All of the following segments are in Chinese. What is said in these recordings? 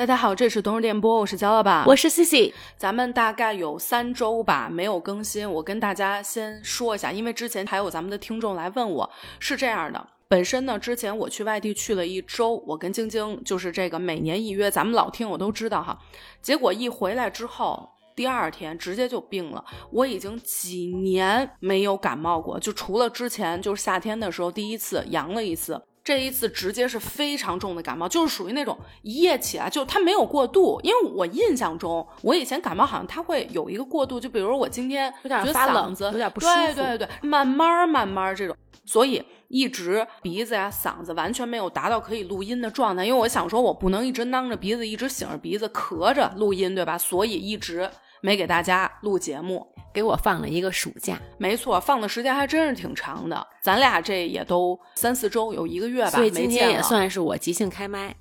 大家好，这是冬日电波，我是焦老板，我是西西。咱们大概有三周吧没有更新，我跟大家先说一下，因为之前还有咱们的听众来问我，是这样的，本身呢，之前我去外地去了一周，我跟晶晶就是这个每年一约，咱们老听我都知道哈，结果一回来之后，第二天直接就病了，我已经几年没有感冒过，就除了之前就是夏天的时候第一次阳了一次。这一次直接是非常重的感冒，就是属于那种一夜起来就它没有过度，因为我印象中我以前感冒好像它会有一个过度，就比如我今天有点发冷，有点不舒服，对对对，慢慢慢慢这种，所以一直鼻子呀嗓子完全没有达到可以录音的状态，因为我想说我不能一直囔着鼻子，一直擤着鼻子咳着录音，对吧？所以一直没给大家录节目。给我放了一个暑假，没错，放的时间还真是挺长的。咱俩这也都三四周，有一个月吧，所以今天也算是我即兴开麦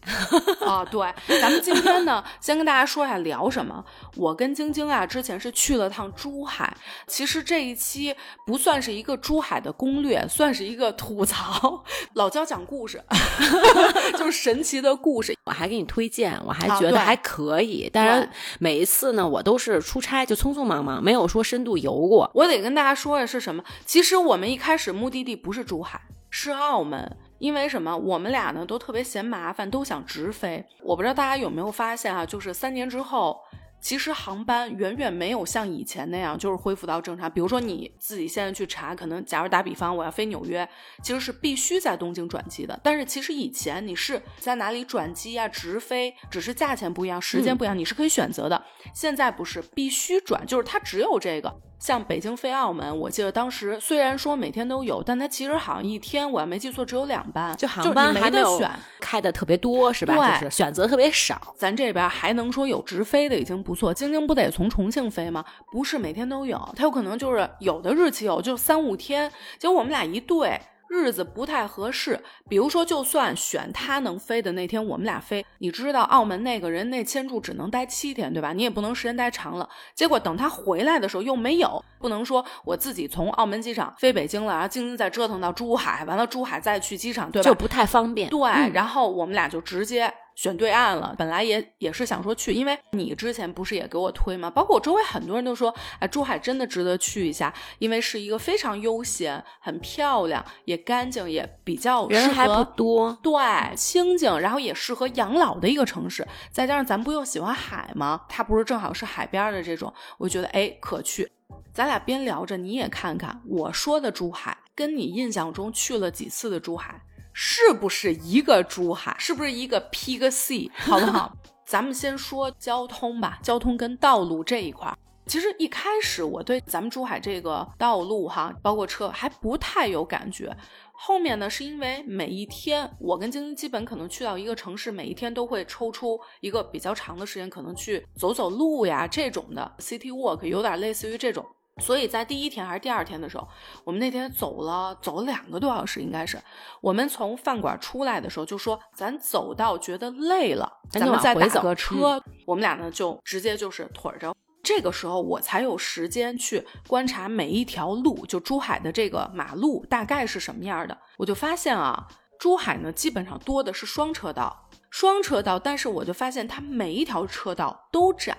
啊。对，咱们今天呢，先跟大家说一下聊什么。我跟晶晶啊，之前是去了趟珠海。其实这一期不算是一个珠海的攻略，算是一个吐槽。老焦讲故事，就是神奇的故事。我还给你推荐，我还觉得还可以。当然，每一次呢，我都是出差，就匆匆忙忙，没有说深度游过。我得跟大家说的是什么？其实我们一开始目的地。不是珠海，是澳门。因为什么？我们俩呢都特别嫌麻烦，都想直飞。我不知道大家有没有发现啊，就是三年之后。其实航班远远没有像以前那样，就是恢复到正常。比如说你自己现在去查，可能假如打比方，我要飞纽约，其实是必须在东京转机的。但是其实以前你是在哪里转机呀？直飞，只是价钱不一样，时间不一样，你是可以选择的。现在不是必须转，就是它只有这个。像北京飞澳门，我记得当时虽然说每天都有，但它其实好像一天我要没记错只有两班，就航班没得选，开的特别多是吧？对，就是选择特别少。咱这边还能说有直飞的已经不错。京津不得从重庆飞吗？不是每天都有，它有可能就是有的日期有，就三五天。结果我们俩一对。日子不太合适，比如说，就算选他能飞的那天，我们俩飞。你知道澳门那个人那签注只能待七天，对吧？你也不能时间待长了。结果等他回来的时候又没有，不能说我自己从澳门机场飞北京了，然后京津再折腾到珠海，完了珠海再去机场，对吧？就不太方便。对，然后我们俩就直接。选对岸了，本来也也是想说去，因为你之前不是也给我推吗？包括我周围很多人都说，哎，珠海真的值得去一下，因为是一个非常悠闲、很漂亮、也干净、也比较人还不多，对，清静，然后也适合养老的一个城市。再加上咱不又喜欢海吗？它不是正好是海边的这种，我觉得哎可去。咱俩边聊着，你也看看我说的珠海，跟你印象中去了几次的珠海。是不是一个珠海？是不是一个 P 个 C？好不好？咱们先说交通吧，交通跟道路这一块。其实一开始我对咱们珠海这个道路哈，包括车还不太有感觉。后面呢，是因为每一天我跟晶晶基本可能去到一个城市，每一天都会抽出一个比较长的时间，可能去走走路呀这种的 City Walk，有点类似于这种。所以在第一天还是第二天的时候，我们那天走了走了两个多小时，应该是我们从饭馆出来的时候就说，咱走到觉得累了，咱们再打个车。我们俩呢就直接就是腿着。这个时候我才有时间去观察每一条路，就珠海的这个马路大概是什么样的。我就发现啊，珠海呢基本上多的是双车道，双车道，但是我就发现它每一条车道都窄。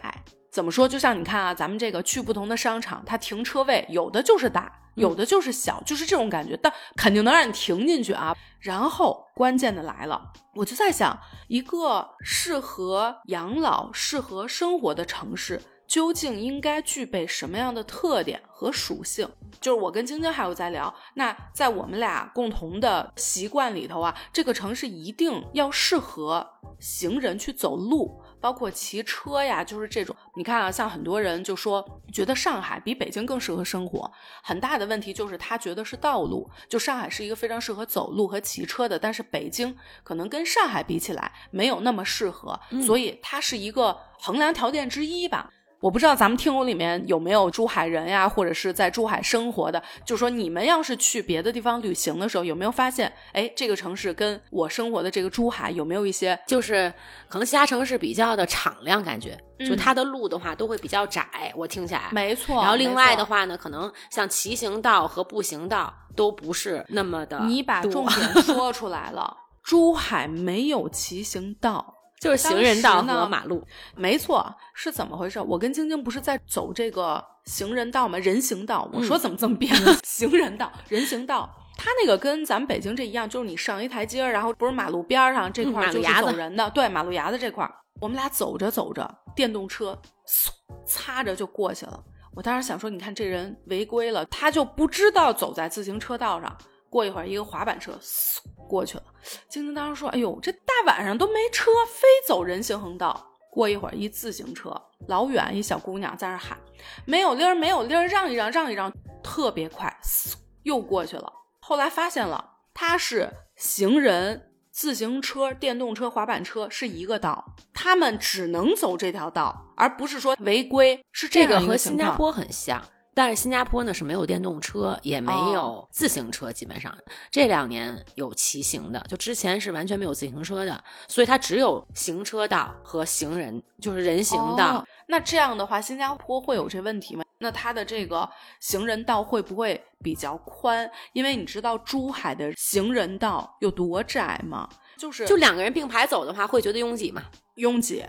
怎么说？就像你看啊，咱们这个去不同的商场，它停车位有的就是大，有的就是小，就是这种感觉。但肯定能让你停进去啊。然后关键的来了，我就在想，一个适合养老、适合生活的城市，究竟应该具备什么样的特点和属性？就是我跟晶晶还有在聊，那在我们俩共同的习惯里头啊，这个城市一定要适合行人去走路。包括骑车呀，就是这种。你看啊，像很多人就说，觉得上海比北京更适合生活。很大的问题就是他觉得是道路，就上海是一个非常适合走路和骑车的，但是北京可能跟上海比起来没有那么适合，所以它是一个衡量条件之一吧。我不知道咱们听友里面有没有珠海人呀，或者是在珠海生活的，就说你们要是去别的地方旅行的时候，有没有发现，哎，这个城市跟我生活的这个珠海有没有一些，就是可能其他城市比较的敞亮，感觉，就它的路的话都会比较窄，我听起来，没错。然后另外的话呢，可能像骑行道和步行道都不是那么的，你把重点 说出来了，珠海没有骑行道。就是行人道和马路。没错，是怎么回事？我跟晶晶不是在走这个行人道吗？人行道。我说怎么这么变了？行人道、人行道。它那个跟咱们北京这一样，就是你上一台阶儿，然后不是马路边上这块就是走人的，对，马路牙子这块。我们俩走着走着，电动车嗖擦着就过去了。我当时想说，你看这人违规了，他就不知道走在自行车道上。过一会儿，一个滑板车嗖过去了。晶晶当时说：“哎呦，这大晚上都没车，非走人行横道。”过一会儿，一自行车老远，一小姑娘在那喊：“没有铃儿，没有铃儿，让一让，让一让。”特别快，嗖又过去了。后来发现了，他是行人、自行车、电动车、滑板车是一个道，他们只能走这条道，而不是说违规。是这个和新加坡很像，但是新加坡呢是没有电动车，也没有自行车，基本上这两年有骑行的，就之前是完全没有自行车的，所以它只有行车道和行人，就是人行道。那这样的话，新加坡会有这问题吗？那它的这个行人道会不会比较宽？因为你知道珠海的行人道有多窄吗？就是就两个人并排走的话，会觉得拥挤吗？拥挤，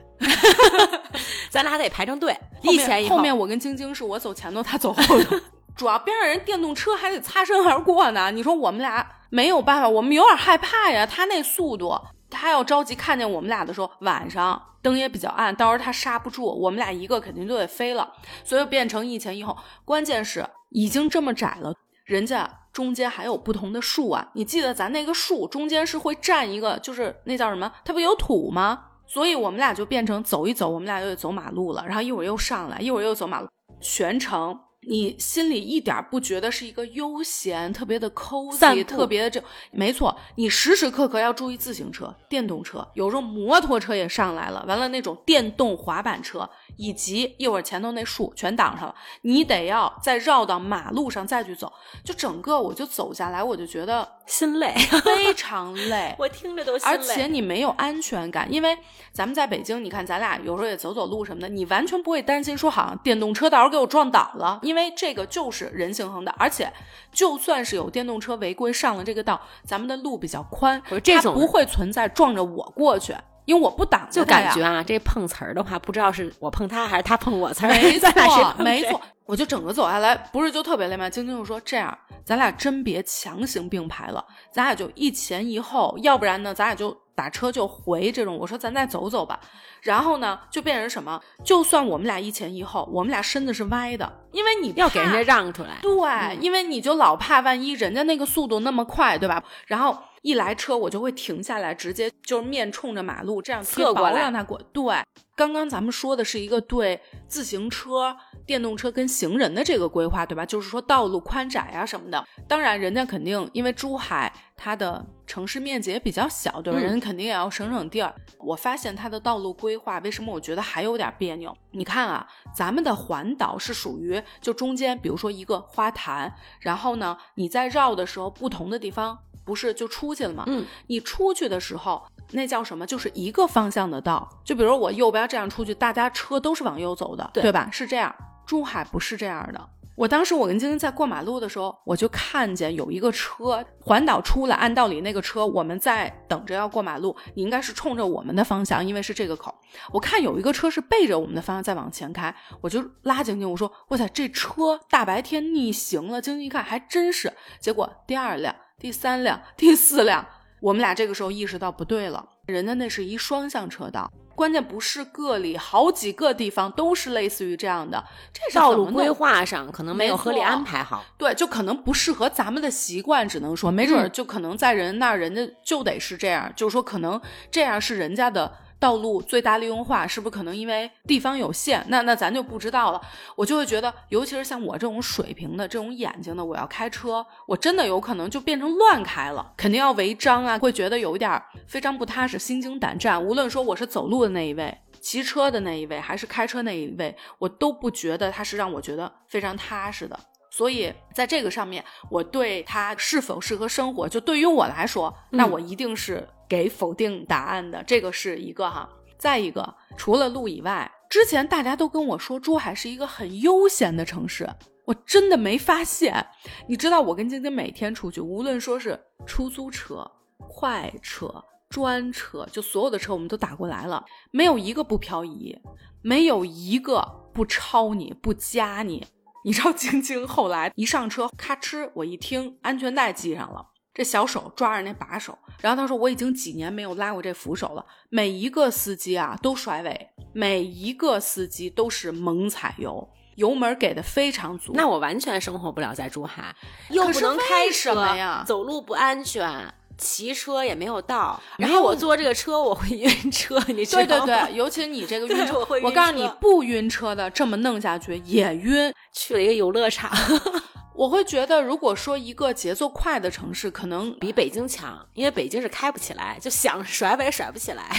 咱俩得排成队，一前一后。后面我跟晶晶是我走前头，他走后头。主要边上人电动车还得擦身而过呢。你说我们俩没有办法，我们有点害怕呀。他那速度，他要着急看见我们俩的时候，晚上。灯也比较暗，到时候他刹不住，我们俩一个肯定就得飞了，所以变成一前一后。关键是已经这么窄了，人家中间还有不同的树啊。你记得咱那个树中间是会站一个，就是那叫什么？它不有土吗？所以我们俩就变成走一走，我们俩又得走马路了。然后一会儿又上来，一会儿又走马路，全程。你心里一点不觉得是一个悠闲、特别的 cozy、特别的这？没错，你时时刻刻要注意自行车、电动车，有时候摩托车也上来了，完了那种电动滑板车，以及一会儿前头那树全挡上了，你得要再绕到马路上再去走，就整个我就走下来，我就觉得心累，非常累，我听着都心累。而且你没有安全感，因为咱们在北京，你看咱俩有时候也走走路什么的，你完全不会担心说好像电动车到时候给我撞倒了。因为这个就是人行横道，而且就算是有电动车违规上了这个道，咱们的路比较宽，这种不会存在撞着我过去，因为我不挡。就感觉啊，这碰瓷儿的话，不知道是我碰他还是他碰我瓷儿。没 错，没错，我就整个走下来，不是就特别累吗？晶晶就说这样，咱俩真别强行并排了，咱俩就一前一后，要不然呢，咱俩就。打车就回这种，我说咱再走走吧，然后呢就变成什么？就算我们俩一前一后，我们俩身子是歪的，因为你要给人家让出来。对，因为你就老怕万一人家那个速度那么快，对吧？然后一来车我就会停下来，直接就是面冲着马路这样侧过来让他过。对，刚刚咱们说的是一个对自行车、电动车跟行人的这个规划，对吧？就是说道路宽窄啊什么的。当然，人家肯定因为珠海它的。城市面积也比较小，对吧？人肯定也要省省地儿。我发现它的道路规划，为什么我觉得还有点别扭？你看啊，咱们的环岛是属于就中间，比如说一个花坛，然后呢，你在绕的时候，不同的地方不是就出去了吗？嗯，你出去的时候，那叫什么？就是一个方向的道。就比如我右边这样出去，大家车都是往右走的，对吧？是这样。珠海不是这样的。我当时我跟晶晶在过马路的时候，我就看见有一个车环岛出来，按道理那个车我们在等着要过马路，你应该是冲着我们的方向，因为是这个口。我看有一个车是背着我们的方向在往前开，我就拉晶晶我说：“哇塞，这车大白天逆行了。”晶晶一看还真是，结果第二辆、第三辆、第四辆，我们俩这个时候意识到不对了，人家那是一双向车道。关键不是个例，好几个地方都是类似于这样的。这道路规划上可能没有合理安排好，对，就可能不适合咱们的习惯，只能说，没准就可能在人那儿，人家就得是这样，就是说可能这样是人家的。道路最大利用化是不是可能因为地方有限？那那咱就不知道了。我就会觉得，尤其是像我这种水平的、这种眼睛的，我要开车，我真的有可能就变成乱开了，肯定要违章啊，会觉得有一点非常不踏实、心惊胆战。无论说我是走路的那一位、骑车的那一位，还是开车那一位，我都不觉得他是让我觉得非常踏实的。所以在这个上面，我对他是否适合生活，就对于我来说，那我一定是。给否定答案的这个是一个哈，再一个除了路以外，之前大家都跟我说珠海是一个很悠闲的城市，我真的没发现。你知道我跟晶晶每天出去，无论说是出租车、快车、专车，就所有的车我们都打过来了，没有一个不漂移，没有一个不超你不加你。你知道晶晶后来一上车，咔哧，我一听安全带系上了，这小手抓着那把手，然后他说我已经几年没有拉过这扶手了。每一个司机啊都甩尾，每一个司机都是猛踩油，油门给的非常足。那我完全生活不了在珠海，又不能开什么呀走路不安全，骑车也没有到。然后我坐这个车我会晕车，你知对道吗？对对对，尤其你这个 晕车，对我会晕告诉你，不晕车的这么弄下去也晕。去了一个游乐场，我会觉得，如果说一个节奏快的城市，可能比北京强，因为北京是开不起来，就想甩尾甩不起来。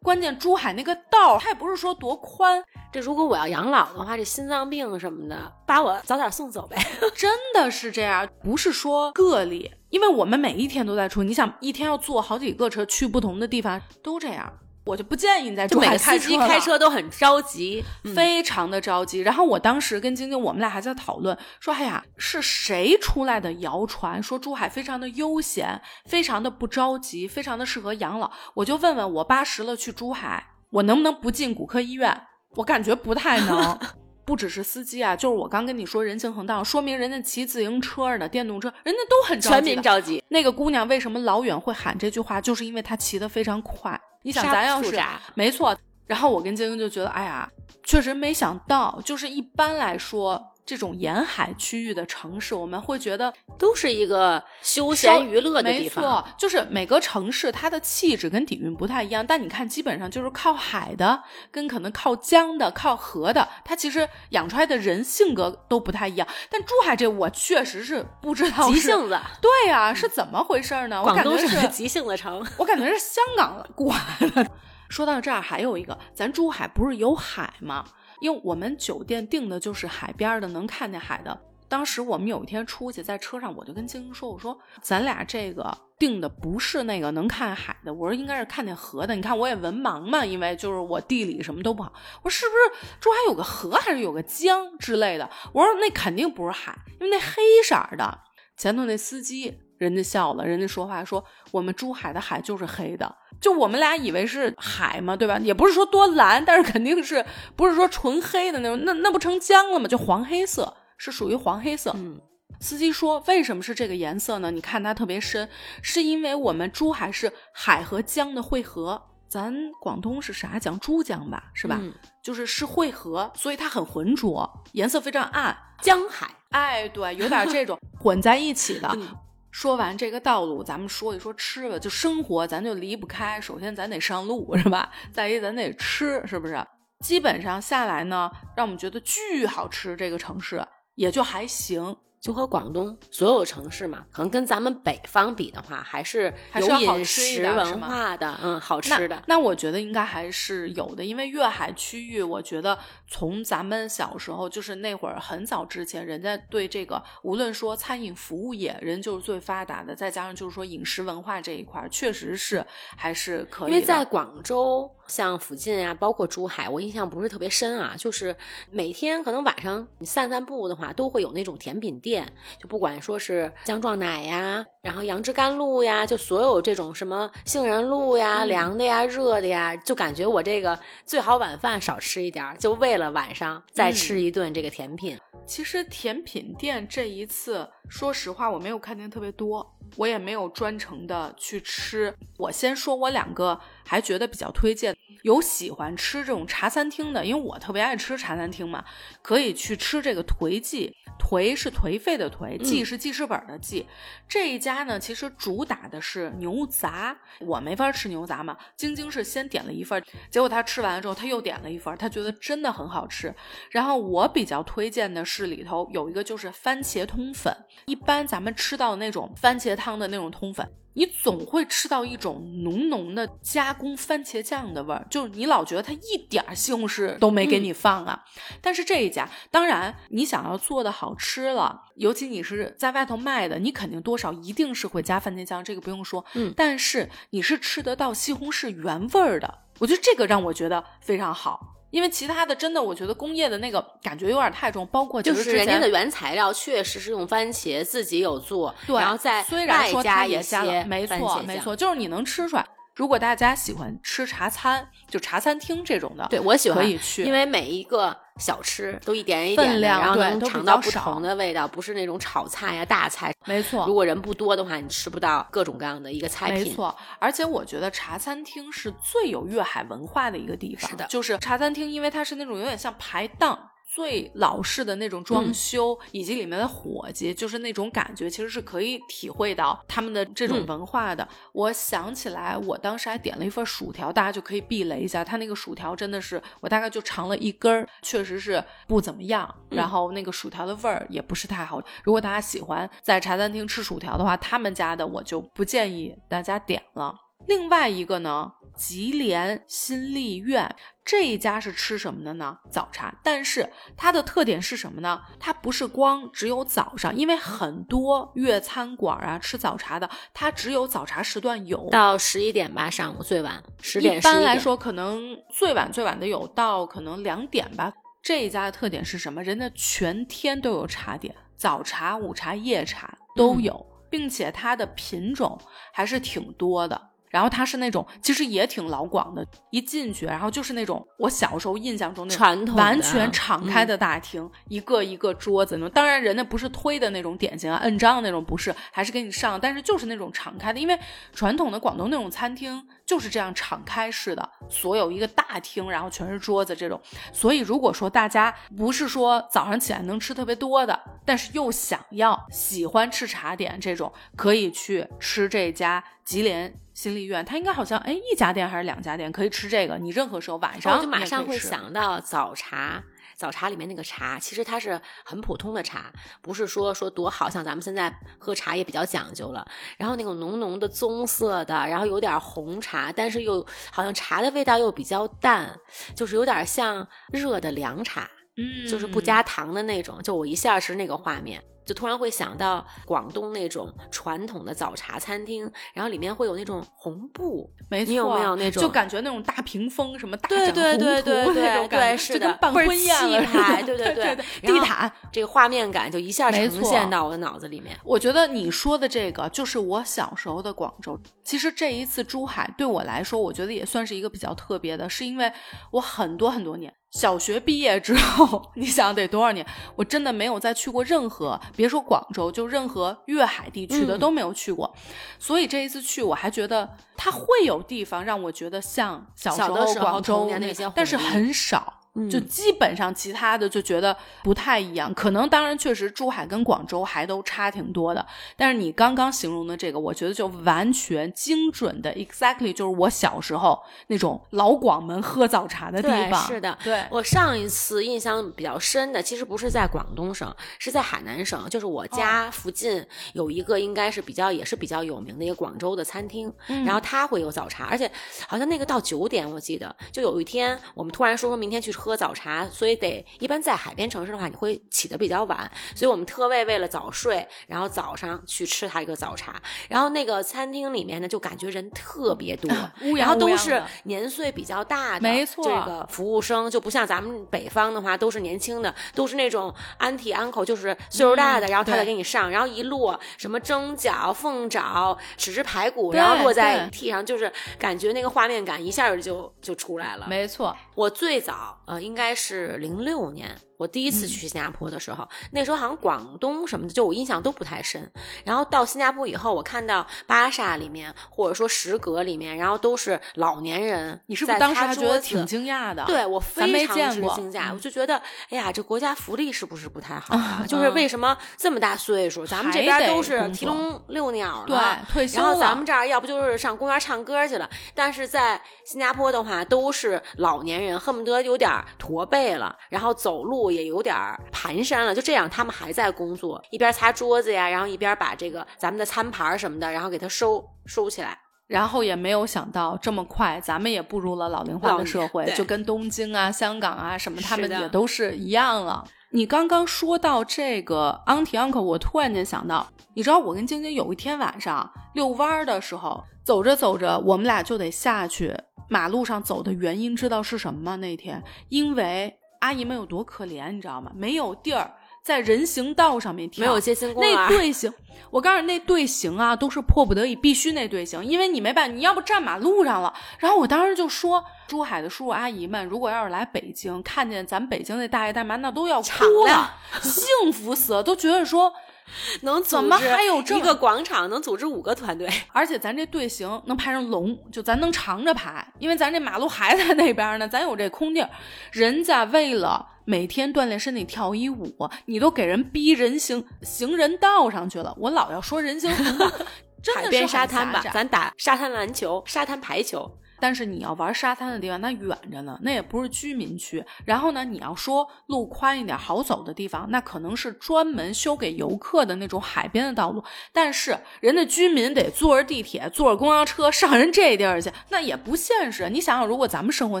关键珠海那个道，它也不是说多宽，这如果我要养老的话，这心脏病什么的，把我早点送走呗。真的是这样，不是说个例，因为我们每一天都在出，你想一天要坐好几个车去不同的地方，都这样。我就不建议你在珠海就每个司机开车都很着急，非常的着急。然后我当时跟晶晶，我们俩还在讨论，说：“哎呀，是谁出来的谣传，说珠海非常的悠闲，非常的不着急，非常的适合养老。”我就问问我八十了去珠海，我能不能不进骨科医院？我感觉不太能。不只是司机啊，就是我刚跟你说人行横道，说明人家骑自行车的、电动车，人家都很着急。全民着急。那个姑娘为什么老远会喊这句话？就是因为她骑得非常快。你想，咱要是没错，然后我跟晶晶就觉得，哎呀，确实没想到，就是一般来说，这种沿海区域的城市，我们会觉得都是一个休闲娱乐的地方没。错，就是每个城市它的气质跟底蕴不太一样，但你看，基本上就是靠海的，跟可能靠江的、靠河的，它其实养出来的人性格都不太一样。但珠海这，我确实是不知道急性子，对呀、是怎么回事呢？我广感觉是 急性子城。我感觉是香港 过来的。说到这儿，还有一个，咱珠海不是有海吗？因为我们酒店订的就是海边的，能看见海的。当时我们有一天出去，在车上我就跟晶晶说：“我说咱俩这个订的不是那个能看海的，我说应该是看见河的。你看我也文盲嘛，因为就是我地理什么都不好。我说是不是珠海有个河还是有个江之类的？我说那肯定不是海，因为那黑色的。前头那司机人家笑了，人家说话说我们珠海的海就是黑的，就我们俩以为是海嘛，对吧？也不是说多蓝，但是肯定是不是说纯黑的那种，那那不成江了吗？就黄黑色，是属于黄黑色。嗯，司机说：“为什么是这个颜色呢？你看它特别深，是因为我们珠海是海和江的汇合。咱广东是啥江？珠江吧，是吧？嗯就是是汇合，所以它很浑浊，颜色非常暗。江海。哎，对，有点这种 混在一起的。嗯说完这个道路，咱们说一说吃吧。就生活，咱就离不开。首先，咱得上路，是吧？再一，咱得吃，是不是？基本上下来呢，让我们觉得巨好吃。这个城市也就还行，就和广东所有城市嘛，可能跟咱们北方比的话，还是有还是要好饮食文化的，嗯，好吃的。那我觉得应该还是有的，因为粤海区域，我觉得从咱们小时候，就是那会儿很早之前，人家对这个无论说餐饮服务业，人就是最发达的，再加上就是说饮食文化这一块儿，确实是还是可以的。因为在广州，像附近啊，包括珠海，我印象不是特别深啊。就是每天可能晚上你散散步的话，都会有那种甜品店，就不管说是姜撞奶呀，然后杨枝甘露呀，就所有这种什么杏仁露呀、嗯凉的呀、热的呀，就感觉我这个最好晚饭少吃一点儿，就为了晚上再嗯吃一顿这个甜品。其实甜品店这一次，说实话，我没有看见特别多，我也没有专程的去吃。我先说我两个还觉得比较推荐，有喜欢吃这种茶餐厅的，因为我特别爱吃茶餐厅嘛，可以去吃这个颓记。颓是颓废的颓，记是记事本的记。这一家呢，其实主打的是牛杂，我没法吃牛杂嘛。晶晶是先点了一份儿，结果她吃完了之后，她又点了一份儿，她觉得真的很好吃。然后我比较推荐的是里头有一个就是番茄通粉，一般咱们吃到的那种番茄汤的那种通粉。你总会吃到一种浓浓的加工番茄酱的味儿，就是你老觉得它一点儿西红柿都没给你放啊。但是这一家，当然你想要做的好吃了，尤其你是在外头卖的，你肯定多少一定是会加番茄酱，这个不用说。嗯但是你是吃得到西红柿原味儿的，我觉得这个让我觉得非常好。因为其他的真的，我觉得工业的那个感觉有点太重，包括就是人家的原材料确实是用番茄，自己有做，对，然后再虽然说外加一些没错没错，就是你能吃出来。如果大家喜欢吃茶餐，就茶餐厅这种的，对我喜欢可以去，因为每一个小吃都一点一点的，量然后能尝到不同的味道，不是那种炒菜呀、大菜。没错如。果人不多的话，你吃不到各种各样的一个菜品。没错，而且我觉得茶餐厅是最有粤海文化的一个地方。是的就是茶餐厅，因为它是那种有点像排档。最老式的那种装嗯修，以及里面的伙计，就是那种感觉，其实是可以体会到他们的这种嗯文化的。我想起来，我当时还点了一份薯条，大家就可以避雷一下，它那个薯条真的是我大概就尝了一根儿，确实是不怎么样。嗯然后那个薯条的味儿也不是太好。如果大家喜欢在茶餐厅吃薯条的话，他们家的我就不建议大家点了。另外一个呢，吉联新丽苑这一家是吃什么的呢？早茶，但是它的特点是什么呢？它不是光只有早上，因为很多粤餐馆啊吃早茶的，它只有早茶时段有。到十一点吧，上午最晚十点。一般，来说，可能最晚最晚的有到可能两点吧。这一家的特点是什么？人家全天都有茶点，早茶、午茶、夜茶都嗯有，并且它的品种还是挺多的。然后它是那种其实也挺老广的，一进去，然后就是那种我小时候印象中那种传统完全敞开的大厅，一个一个桌子那种。当然，人家不是推的那种点心啊，摁章那种不是，还是给你上，但是就是那种敞开的，因为传统的广东那种餐厅就是这样敞开式的，所有一个大厅，然后全是桌子这种。所以如果说大家不是说早上起来能吃特别多的，但是又想要喜欢吃茶点这种，可以去吃这家吉林新丽苑。它应该好像哎一家店还是两家店可以吃这个，你任何时候晚上我就马上会想到早茶。早茶里面那个茶，其实它是很普通的茶，不是说说多好，像咱们现在喝茶也比较讲究了。然后那种浓浓的棕色的，然后有点红茶，但是又好像茶的味道又比较淡，就是有点像热的凉茶，嗯就是不加糖的那种。就我一下是那个画面，就突然会想到广东那种传统的早茶餐厅，然后里面会有那种红布，没错，你有没有那种就感觉那种大屏风什么大对展对对宏图那对对种感觉，对是的就跟办婚宴了气派 对对对地毯。这个画面感就一下呈现到我的脑子里面。我觉得你说的这个就是我小时候的广州。其实这一次珠海对我来说，我觉得也算是一个比较特别的，是因为我很多很多年，小学毕业之后，你想得多少年？我真的没有再去过任何，别说广州，就任何粤海地区的嗯都没有去过。所以这一次去，我还觉得它会有地方让我觉得像小时小的时候广州那些但是很少。嗯就基本上其他的就觉得不太一样，可能当然确实珠海跟广州还都差挺多的，但是你刚刚形容的这个，我觉得就完全精准的，exactly 就是我小时候那种老广门喝早茶的地，方。是的。对，我上一次印象比较深的，其实不是在广东省，是在海南省，就是我家附近有一个应该是比较也是比较有名的一个广州的餐厅，嗯然后它会有早茶，而且好像那个到九点，我记得就有一天我们突然说说明天去喝早茶，所以得一般在海边城市的话，你会起得比较晚，所以我们特为为了早睡，然后早上去吃它一个早茶，然后那个餐厅里面呢，就感觉人特别多，乌然后都是年岁比较大的，没错这个服务生就不像咱们北方的话，都是年轻的，都是那种 auntie uncle，就是岁数大的，嗯然后他再给你上，然后一摞什么蒸饺、凤爪、豉汁排骨，然后落在对屉上，就是感觉那个画面感一下就就出来了。没错，我最早呃应该是零六年，我第一次去新加坡的时候，那时候好像广东什么的，就我印象都不太深。然后到新加坡以后，我看到巴萨里面或者说食阁里面，然后都是老年人，你是不是当时还觉得挺惊？讶的？对我非常见过之惊讶，嗯我就觉得，哎呀，这国家福利是不是不太好啊？就是为什么这么大岁数，咱们这边都是提笼遛鸟对，退休了然后咱们这儿要不就是上公园唱歌去了，但是在新加坡的话，都是老年人，恨不得有点驼背了，然后走路也有点蹒跚了，就这样，他们还在工作，一边擦桌子呀，然后一边把这个咱们的餐盘儿什么的，然后给它收收起来。然后也没有想到这么快，咱们也步入了老龄化的社会，就跟东京啊、香港啊什么，他们也都是一样了。你刚刚说到这个 auntie uncle，我突然间想到，你知道我跟晶晶有一天晚上遛弯儿的时候，走着走着，我们俩就得下去马路上走的原因，知道是什么吗？那天因为阿姨们有多可怜，你知道吗？没有地儿在人行道上面跳，没有街心那队形，我告诉你，那队形啊，都是迫不得已必须那队形，因为你没办法，你要不站马路上了。然后我当时就说，珠海的叔叔阿姨们，如果要是来北京，看见咱北京那大爷大妈，那都要哭了，幸福死了，都觉得说。能怎么还有这一个广场能组织五个团队？而且咱这队形能排成龙，就咱能长着排，因为咱这马路还在那边呢，咱有这空地儿。人家为了每天锻炼身体跳一舞，你都给人逼人行行人道上去了。我老要说人行横道，海边沙滩吧，咱打沙滩篮球、沙滩排球。但是你要玩沙滩的地方，那远着呢，那也不是居民区。然后呢，你要说路宽一点、好走的地方，那可能是专门修给游客的那种海边的道路。但是人家居民得坐着地铁、坐着公交车上人这地儿去，那也不现实。你想想，如果咱们生活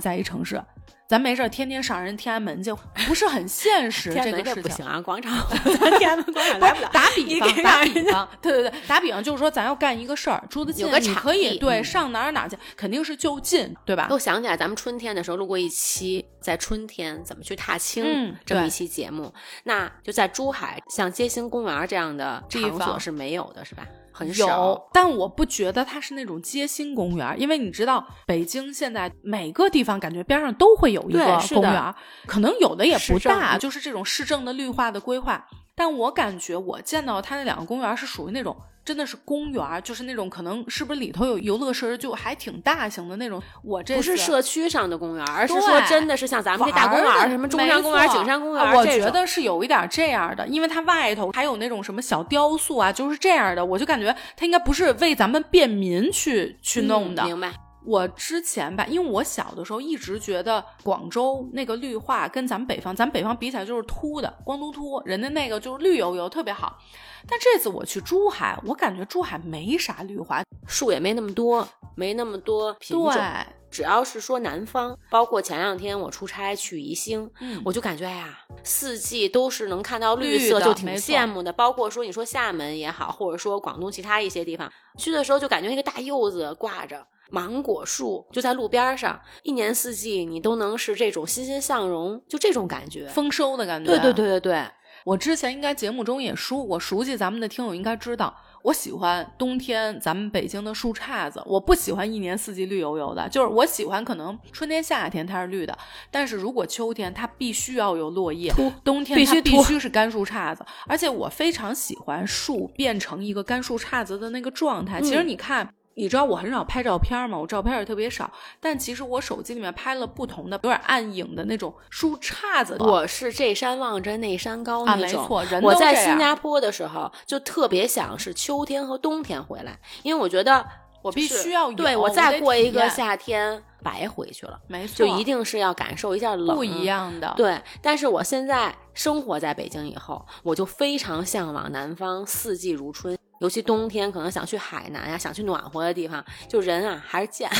在一城市。咱没事天天上人天安门去，不是很现实。这个事情不行啊，广场 天安门广场来不了。打比方，打比方，对对对，打比方就是说，咱要干一个事儿，住的近，你可以对上哪儿哪儿去，肯定是就近，对吧？我想起来，咱们春天的时候录过一期，在春天怎么去踏青这么一期节目，那就在珠海，像街心公园这样的场所是没有的，是吧？有，但我不觉得它是那种街心公园，因为你知道，北京现在每个地方感觉边上都会有一个公园，可能有的也不大，就是这种市政的绿化的规划。但我感觉我见到它那两个公园是属于那种。真的是公园，就是那种可能是不是里头有游乐设施，就还挺大型的那种。我这不是社区上的公园，而是说真的是像咱们这大公园，什么中山公园、景山公园，我觉得是有一点这样的，因为它外头还有那种什么小雕塑啊，就是这样的。我就感觉它应该不是为咱们便民去去弄的。明白。我之前吧，因为我小的时候一直觉得广州那个绿化跟咱们北方，咱们北方比起来就是秃的，光秃秃，人家那个就是绿油油，特别好。但这次我去珠海，我感觉珠海没啥绿化，树也没那么多，没那么多品种。只要是说南方，包括前两天我出差去宜兴，我就感觉哎呀，四季都是能看到绿色，就挺羡慕的。包括说你说厦门也好，或者说广东其他一些地方，去的时候就感觉那个大柚子挂着，芒果树就在路边上，一年四季你都能是这种欣欣向荣，就这种感觉，丰收的感觉。对对对对对。我之前应该节目中也说过，熟悉咱们的听友应该知道，我喜欢冬天咱们北京的树杈子，我不喜欢一年四季绿油油的，就是我喜欢可能春天夏天它是绿的，但是如果秋天它必须要有落叶，冬天它必须是干树杈子，而且我非常喜欢树变成一个干树杈子的那个状态。其实你看。你知道我很少拍照片吗？我照片也特别少，但其实我手机里面拍了不同的，有点暗影的那种树杈子。我是这山望着那山高那种。没错，人我在新加坡的时候就特别想是秋天和冬天回来，因为我觉得我必须要对我再过一个夏天白回去了，没错，就一定是要感受一下冷不一样的。对，但是我现在生活在北京以后，我就非常向往南方四季如春。尤其冬天，可能想去海南呀，想去暖和的地方，就人啊还是贱。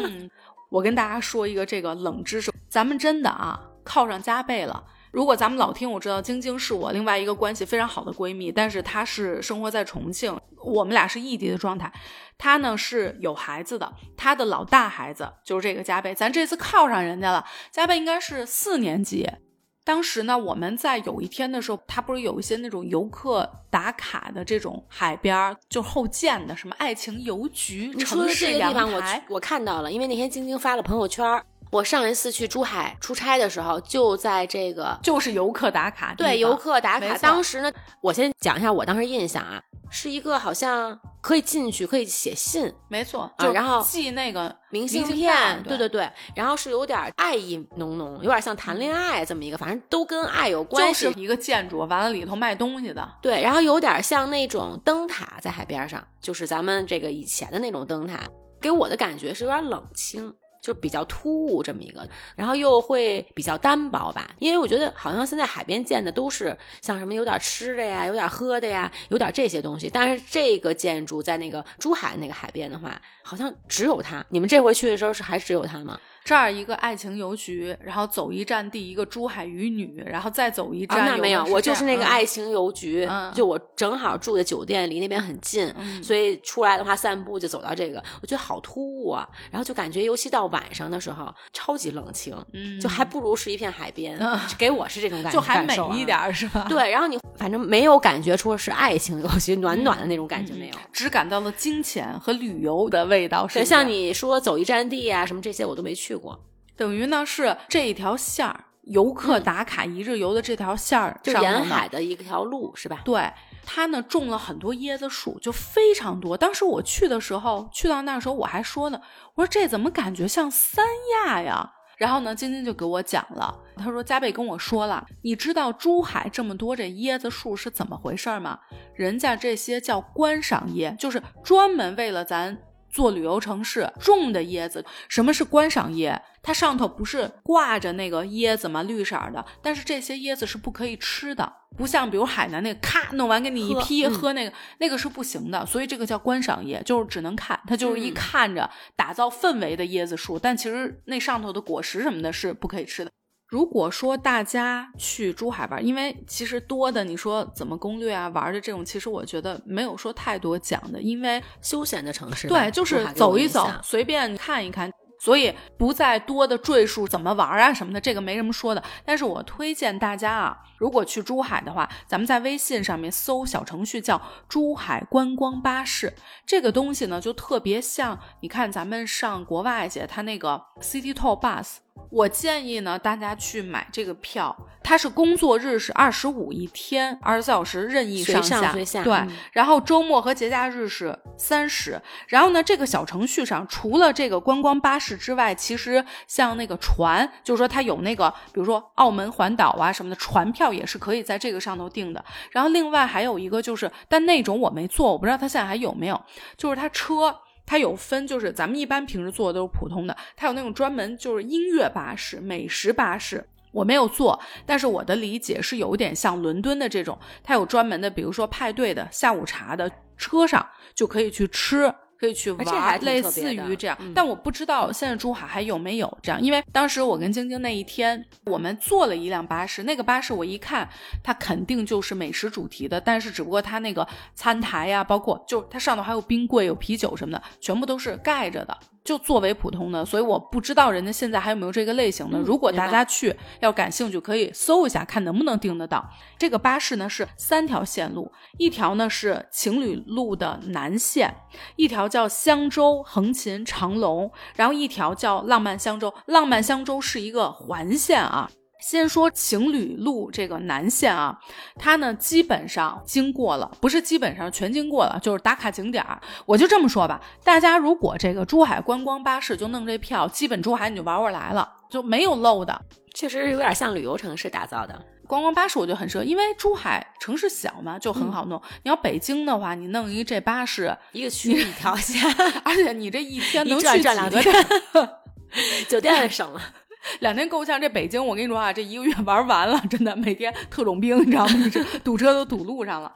我跟大家说一个这个冷知识，咱们真的啊靠上加倍了。如果咱们老听，我知道晶晶是我另外一个关系非常好的闺蜜，但是她是生活在重庆，我们俩是异地的状态。她呢是有孩子的，她的老大孩子就是这个加倍，咱这次靠上人家了。加倍应该是四年级。当时呢，我们在有一天的时候，他不是有一些那种游客打卡的这种海边儿，就后建的什么爱情邮局、城市阳台，我我看到了，因为那天晶晶发了朋友圈。我上一次去珠海出差的时候，就在这个就是游客打卡，对游客打卡。当时呢，我先讲一下我当时印象啊，是一个好像可以进去可以写信，没错，就然后寄那个明信片，对对对，然后是有点爱意浓浓，有点像谈恋爱这么一个，反正都跟爱有关系。就是一个建筑，完了里头卖东西的，对，然后有点像那种灯塔在海边上，就是咱们这个以前的那种灯塔，给我的感觉是有点冷清。就比较突兀这么一个，然后又会比较单薄吧，因为我觉得好像现在海边建的都是像什么有点吃的呀，有点喝的呀，有点这些东西。但是这个建筑在那个珠海那个海边的话，好像只有它。你们这回去的时候是还只有它吗？这儿一个爱情邮局，然后走一站地一个珠海渔女，然后再走一啊，站、那没有，我就是那个爱情邮局，嗯就我正好住的酒店离那边很近，嗯所以出来的话散步就走到这个，我觉得好突兀啊。然后就感觉，尤其到晚上的时候，超级冷清，嗯就还不如是一片海边，嗯给我是这种感觉，就还美一。点儿是吧？对，然后你 反正没有感觉出是爱情游戏暖暖的那种感觉没有。只感到了金钱和旅游的味道。是对，像你说走一站地啊，什么这些我都没去过，等于呢是这一条线儿，游客打卡一日游的这条线儿就沿海的一条路是吧？对，它呢种了很多椰子树，就非常多。当时我去的时候，去到那时候我还说呢，我说这怎么感觉像三亚呀？然后呢，晶晶就给我讲了，他说加贝跟我说了，你知道珠海这么多这椰子树是怎么回事吗？人家这些叫观赏椰，就是专门为了咱。做旅游城市种的椰子，什么是观赏椰？它上头不是挂着那个椰子吗？绿色的，但是这些椰子是不可以吃的，不像比如海南那个咔弄完给你一喝批嗯喝那个，那个是不行的，所以这个叫观赏椰，就是只能看，它就是一嗯看着打造氛围的椰子树，但其实那上头的果实什么的是不可以吃的。如果说大家去珠海玩，因为其实多的你说怎么攻略啊玩的这种，其实我觉得没有说太多讲的，因为休闲的城市，对，就是走一走，随便看一看。所以不再多的赘述怎么玩啊什么的，这个没什么说的。但是我推荐大家啊，如果去珠海的话，咱们在微信上面搜小程序叫“珠海观光巴士”，这个东西呢就特别像，你看咱们上国外去，它那个 City Tour Bus。我建议呢，大家去买这个票，它是工作日是二十五一天，二十四小时任意随上上随下对，嗯然后周末和节假日是三十。然后呢，这个小程序上除了这个观光巴士之外，其实像那个船，就是说它有那个，比如说澳门环岛啊什么的，船票也是可以在这个上头订的。然后另外还有一个就是，但那种我没坐，我不知道它现在还有没有，就是它车。它有分，就是咱们一般平时坐的都是普通的，它有那种专门就是音乐巴士、美食巴士。我没有坐，但是我的理解是有点像伦敦的这种，它有专门的，比如说派对的、下午茶的，车上就可以去吃。可以去玩类似于这样，嗯。但我不知道现在珠海还有没有这样，因为当时我跟晶晶那一天，我们坐了一辆巴士，那个巴士我一看，它肯定就是美食主题的，但是只不过它那个餐台呀、包括就它上头还有冰柜、有啤酒什么的，全部都是盖着的，就作为普通的，所以我不知道人家现在还有没有这个类型的。嗯如果大家去要感兴趣，可以搜一下看能不能订得到。这个巴士呢是三条线路，一条呢是情侣路的南线，一条叫香洲、横琴、长隆，然后一条叫浪漫香洲。浪漫香洲是一个环线啊。先说情侣路这个南线啊，它呢基本上经过了，不是基本上全经过了，就是打卡景点儿。我就这么说吧，大家如果这个珠海观光巴士就弄这票，基本珠海你就玩过来了，就没有漏的。确实有点像旅游城市打造的。观光巴士我就很适合，因为珠海城市小嘛，就很好弄。你要北京的话，你弄一这巴士，一个区域一条线，而且你这一天能转转两去几个站？酒店也省了。两天够呛。这北京，我跟你说啊，这一个月玩完了，真的每天特种兵，你知道吗？堵车都堵路上了。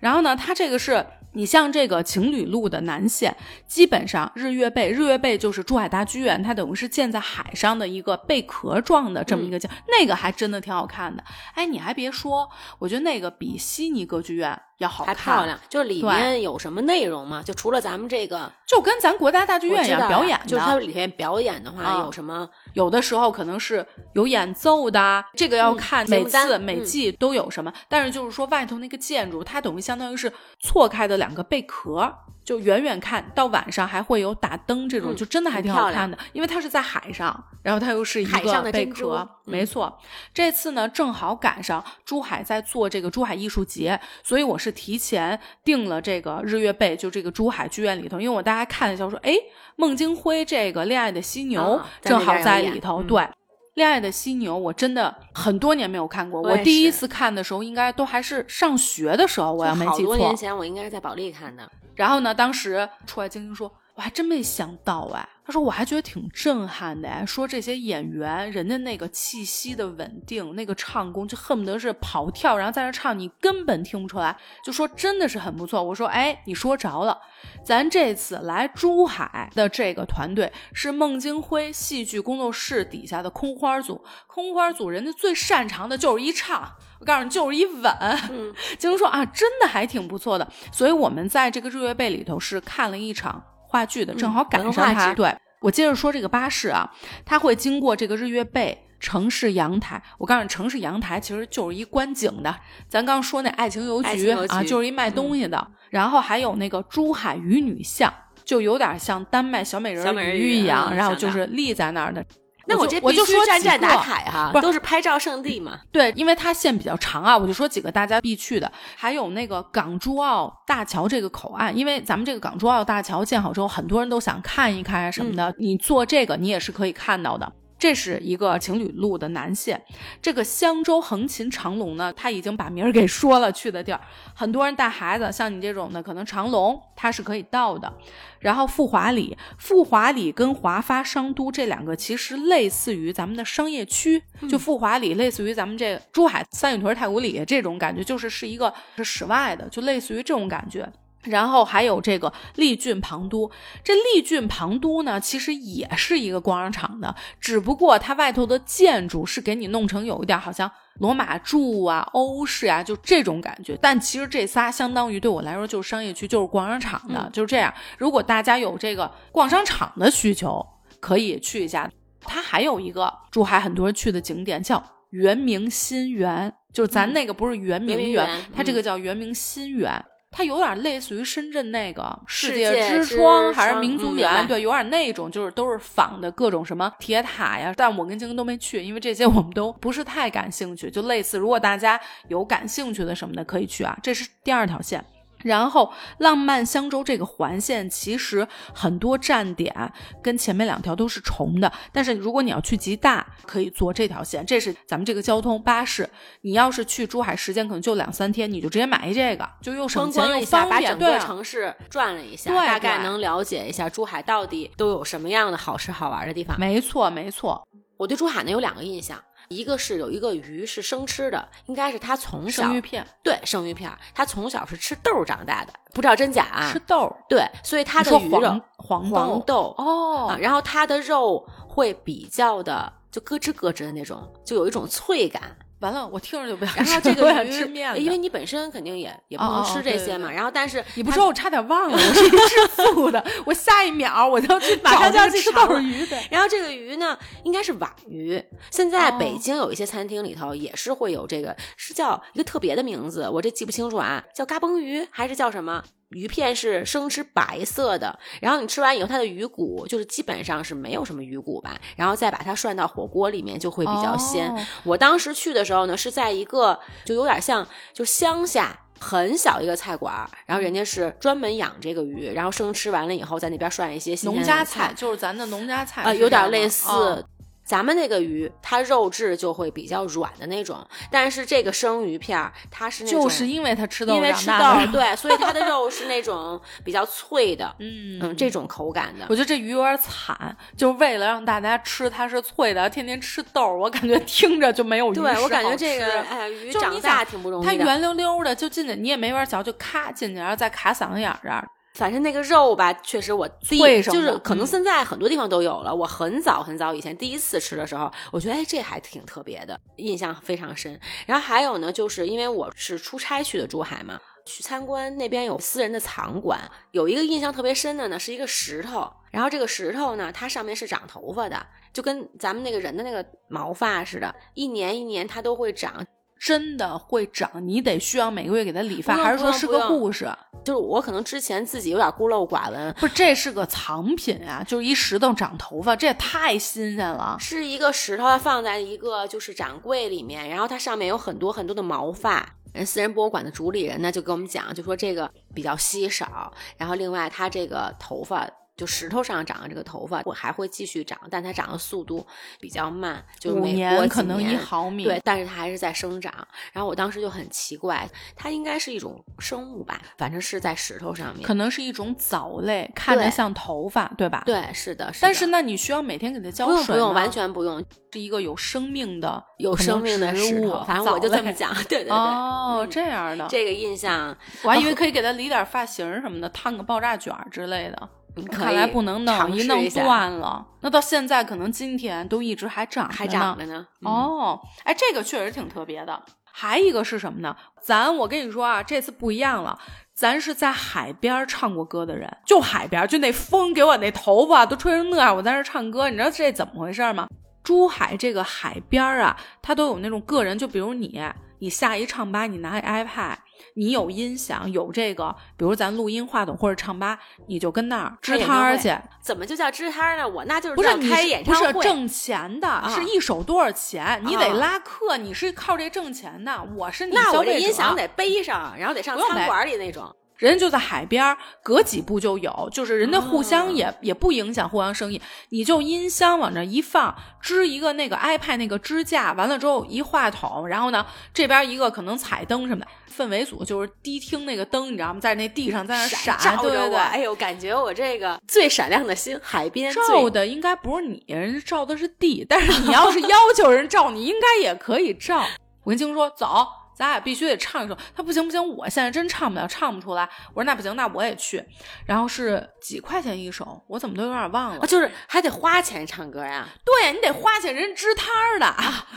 然后呢，他这个是你像这个情侣路的南线，基本上日月贝，日月贝就是珠海大剧院，它等于是建在海上的一个贝壳状的这么一个建，那个还真的挺好看的。哎，你还别说，我觉得那个比悉尼歌剧院要好还看，漂亮，就是里对面有什么内容吗？就除了咱们这个就跟咱国家大剧院一样表演的，就是它里面表演的话啊有什么？有的时候可能是有演奏的啊，这个要嗯看每次每嗯季都有什么。但是就是说外头那个建筑，它等于相当于是错开的两个贝壳，就远远看到晚上还会有打灯这种，嗯就真的还挺好看的。因为它是在海上，然后它又是一海上个贝壳，嗯没错。这次呢正好赶上珠海在做这个珠海艺术节，所以我是提前订了这个日月贝，就这个珠海剧院里头，因为我大家看了一下，我说哎，孟京辉这个《恋爱的犀牛》啊正好在里头，嗯对。恋爱的犀牛，我真的很多年没有看过。我我第一次看的时候，应该都还是上学的时候，我要没记错。好多年前我应该是在保利看的。然后呢，当时出来晶晶说：“我还真没想到哎，他说我还觉得挺震撼的，说这些演员人家那个气息的稳定，那个唱功就恨不得是跑跳，然后在那唱，你根本听不出来，就说真的是很不错。我说哎，你说着了，咱这次来珠海的这个团队是孟京辉戏剧工作室底下的空花组，空花组人家最擅长的就是一唱。我告诉你，就是一吻。嗯，晶 说啊，真的还挺不错的。所以我们在这个日月贝里头是看了一场话剧的，正好赶上它。对我接着说这个巴士啊，它会经过这个日月贝城市阳台。我告诉你，城市阳台其实就是一观景的。咱刚说那爱情邮局啊，就是一卖东西的。然后还有那个珠海渔女像，就有点像丹麦小美人鱼一样，然后就是立在那儿的。那我这我就说站站打卡哈，不都是拍照圣地嘛？对，因为它线比较长啊，我就说几个大家必去的，还有那个港珠澳大桥这个口岸，因为咱们这个港珠澳大桥建好之后，很多人都想看一看什么的，你坐这个你也是可以看到的。这是一个情侣路的南线，这个香洲横琴长隆呢，他已经把名儿给说了，去的地儿，很多人带孩子，像你这种的，可能长隆它是可以到的。然后富华里，富华里跟华发商都这两个其实类似于咱们的商业区，就富华里类似于咱们这珠海三里屯太古里这种感觉，就是是一个是室外的，就类似于这种感觉。然后还有这个丽郡庞都，这丽郡庞都呢，其实也是一个逛商场的，只不过它外头的建筑是给你弄成有一点好像罗马柱啊、欧式啊，就这种感觉。但其实这仨相当于对我来说就是商业区，就是逛商场的，就是这样。如果大家有这个逛商场的需求，可以去一下。它还有一个珠海很多人去的景点叫圆明新园，就是咱那个不是圆明园，它这个叫圆明新园。它有点类似于深圳那个世界之窗还是民族园，对，有点那种，就是都是仿的各种什么铁塔呀。但我跟晶晶都没去，因为这些我们都不是太感兴趣。就类似，如果大家有感兴趣的什么的，可以去啊。这是第二条线。然后，浪漫香洲这个环线其实很多站点跟前面两条都是重的，但是如果你要去吉大，可以坐这条线，这是咱们这个交通巴士。你要是去珠海，时间可能就两三天，你就直接买一这个，就又省钱又方便。把整个城市转了一下，大概能了解一下珠海到底都有什么样的好吃好玩的地方。没错，没错。我对珠海呢有两个印象。一个是有一个鱼是生吃的，应该是他从小生鱼片，对生鱼片，他从小是吃豆长大的，不知道真假啊？吃豆，对，所以它的鱼肉黄黄豆哦，然后它的肉会比较的就咯吱咯吱的那种，就有一种脆感。完了，我听着就不想吃。然后这个 鱼，因为你本身肯定也也不能吃这些嘛。然后，但是你不说，我差点忘了，我是一吃 素的。我下一秒我就要去，马上就要去吃豆鱼。然后这个鱼呢，应该是晚鱼。现在北京有一些餐厅里头也是会有这个，是叫一个特别的名字，我这记不清楚啊，叫嘎嘣鱼还是叫什么？鱼片是生吃白色的，然后你吃完以后，它的鱼骨就是基本上是没有什么鱼骨吧，然后再把它涮到火锅里面就会比较鲜。我当时去的时候呢，是在一个就有点像就乡下很小一个菜馆，然后人家是专门养这个鱼，然后生吃完了以后在那边涮一些农家菜，就是咱的农家菜啊，有点类似。咱们那个鱼，它肉质就会比较软的那种，但是这个生鱼片儿，它是那种，就是因为它吃豆，因为吃豆，对，所以它的肉是那种比较脆的，嗯嗯，这种口感的。我觉得这鱼有点惨，就为了让大家吃它是脆的，天天吃豆，我感觉听着就没有鱼对我感觉这个，哎，鱼长大挺不容易的。它圆溜溜的就进去，你也没法嚼，就咔进去，然后再卡嗓子眼儿这儿。反正那个肉吧，确实我第一就是可能现在很多地方都有了。我很早很早以前第一次吃的时候，我觉得哎这还挺特别的，印象非常深。然后还有呢，就是因为我是出差去的珠海嘛，去参观那边有私人的藏馆，有一个印象特别深的呢，是一个石头。然后这个石头呢，它上面是长头发的，就跟咱们那个人的那个毛发似的，一年一年它都会长。真的会长，你得需要每个月给它理发，还是说是个故事？就是我可能之前自己有点孤陋寡闻，不是，这是个藏品啊，就是一石头长头发，这也太新鲜了。是一个石头，它放在一个就是展柜里面，然后它上面有很多很多的毛发。人私人博物馆的主理人呢就跟我们讲，就说这个比较稀少，然后另外它这个头发就石头上长的这个头发，我还会继续长，但它长的速度比较慢，就五每年可能一毫米，对，但是它还是在生长。然后我当时就很奇怪，它应该是一种生物吧，反正是在石头上面。可能是一种藻类，看着像头发，对吧？。对，是的，是的但是那你需要每天给它浇水不用不用，完全不用，是一个有生命的、有生命的植物反正我就这么讲。对对对，哦，嗯这样的，这个印象我还以为 可以给它理点发型儿什么的，烫个爆炸卷儿之类的。看来不能弄，一弄断了。那到现在可能今天都一直还长还着呢。长着呢。嗯，哦，哎，这个确实挺特别的。还一个是什么呢？咱我跟你说啊，这次不一样了。咱是在海边儿唱过歌的人，就海边儿，就那风给我那头发都吹成那样，我在那儿唱歌，你知道这怎么回事吗？珠海这个海边儿啊，它都有那种个人，就比如你，你下一唱吧，你拿一 iPad，你有音响，有这个，比如咱录音话筒或者唱吧，你就跟那儿支摊儿去，怎么就叫支摊儿呢？我那就是不是开演唱会。是挣钱的，是一首多少钱？你得拉客，你是靠这挣钱的。我是你那我这音响得背上，然后得上餐馆里那种。人家就在海边儿，隔几步就有，就是人家互相也、也不影响互相生意。你就音箱往那一放，支一个那个 iPad 那个支架，完了之后一话筒，然后呢这边一个可能彩灯什么的，氛围组就是低听那个灯，你知道吗？在那地上在那闪，对对对。哎呦，感觉我这个最闪亮的心，海边照的应该不是你，人家照的是地。但是你要是要求人照，你应该也可以照。我跟晶说走，咱俩必须得唱一首。他不行不行，我现在真唱不了，唱不出来。我说那不行，那我也去。然后是几块钱一首，我怎么都有点忘了。啊，就是还得花钱唱歌呀，对你得花钱，人支摊儿的。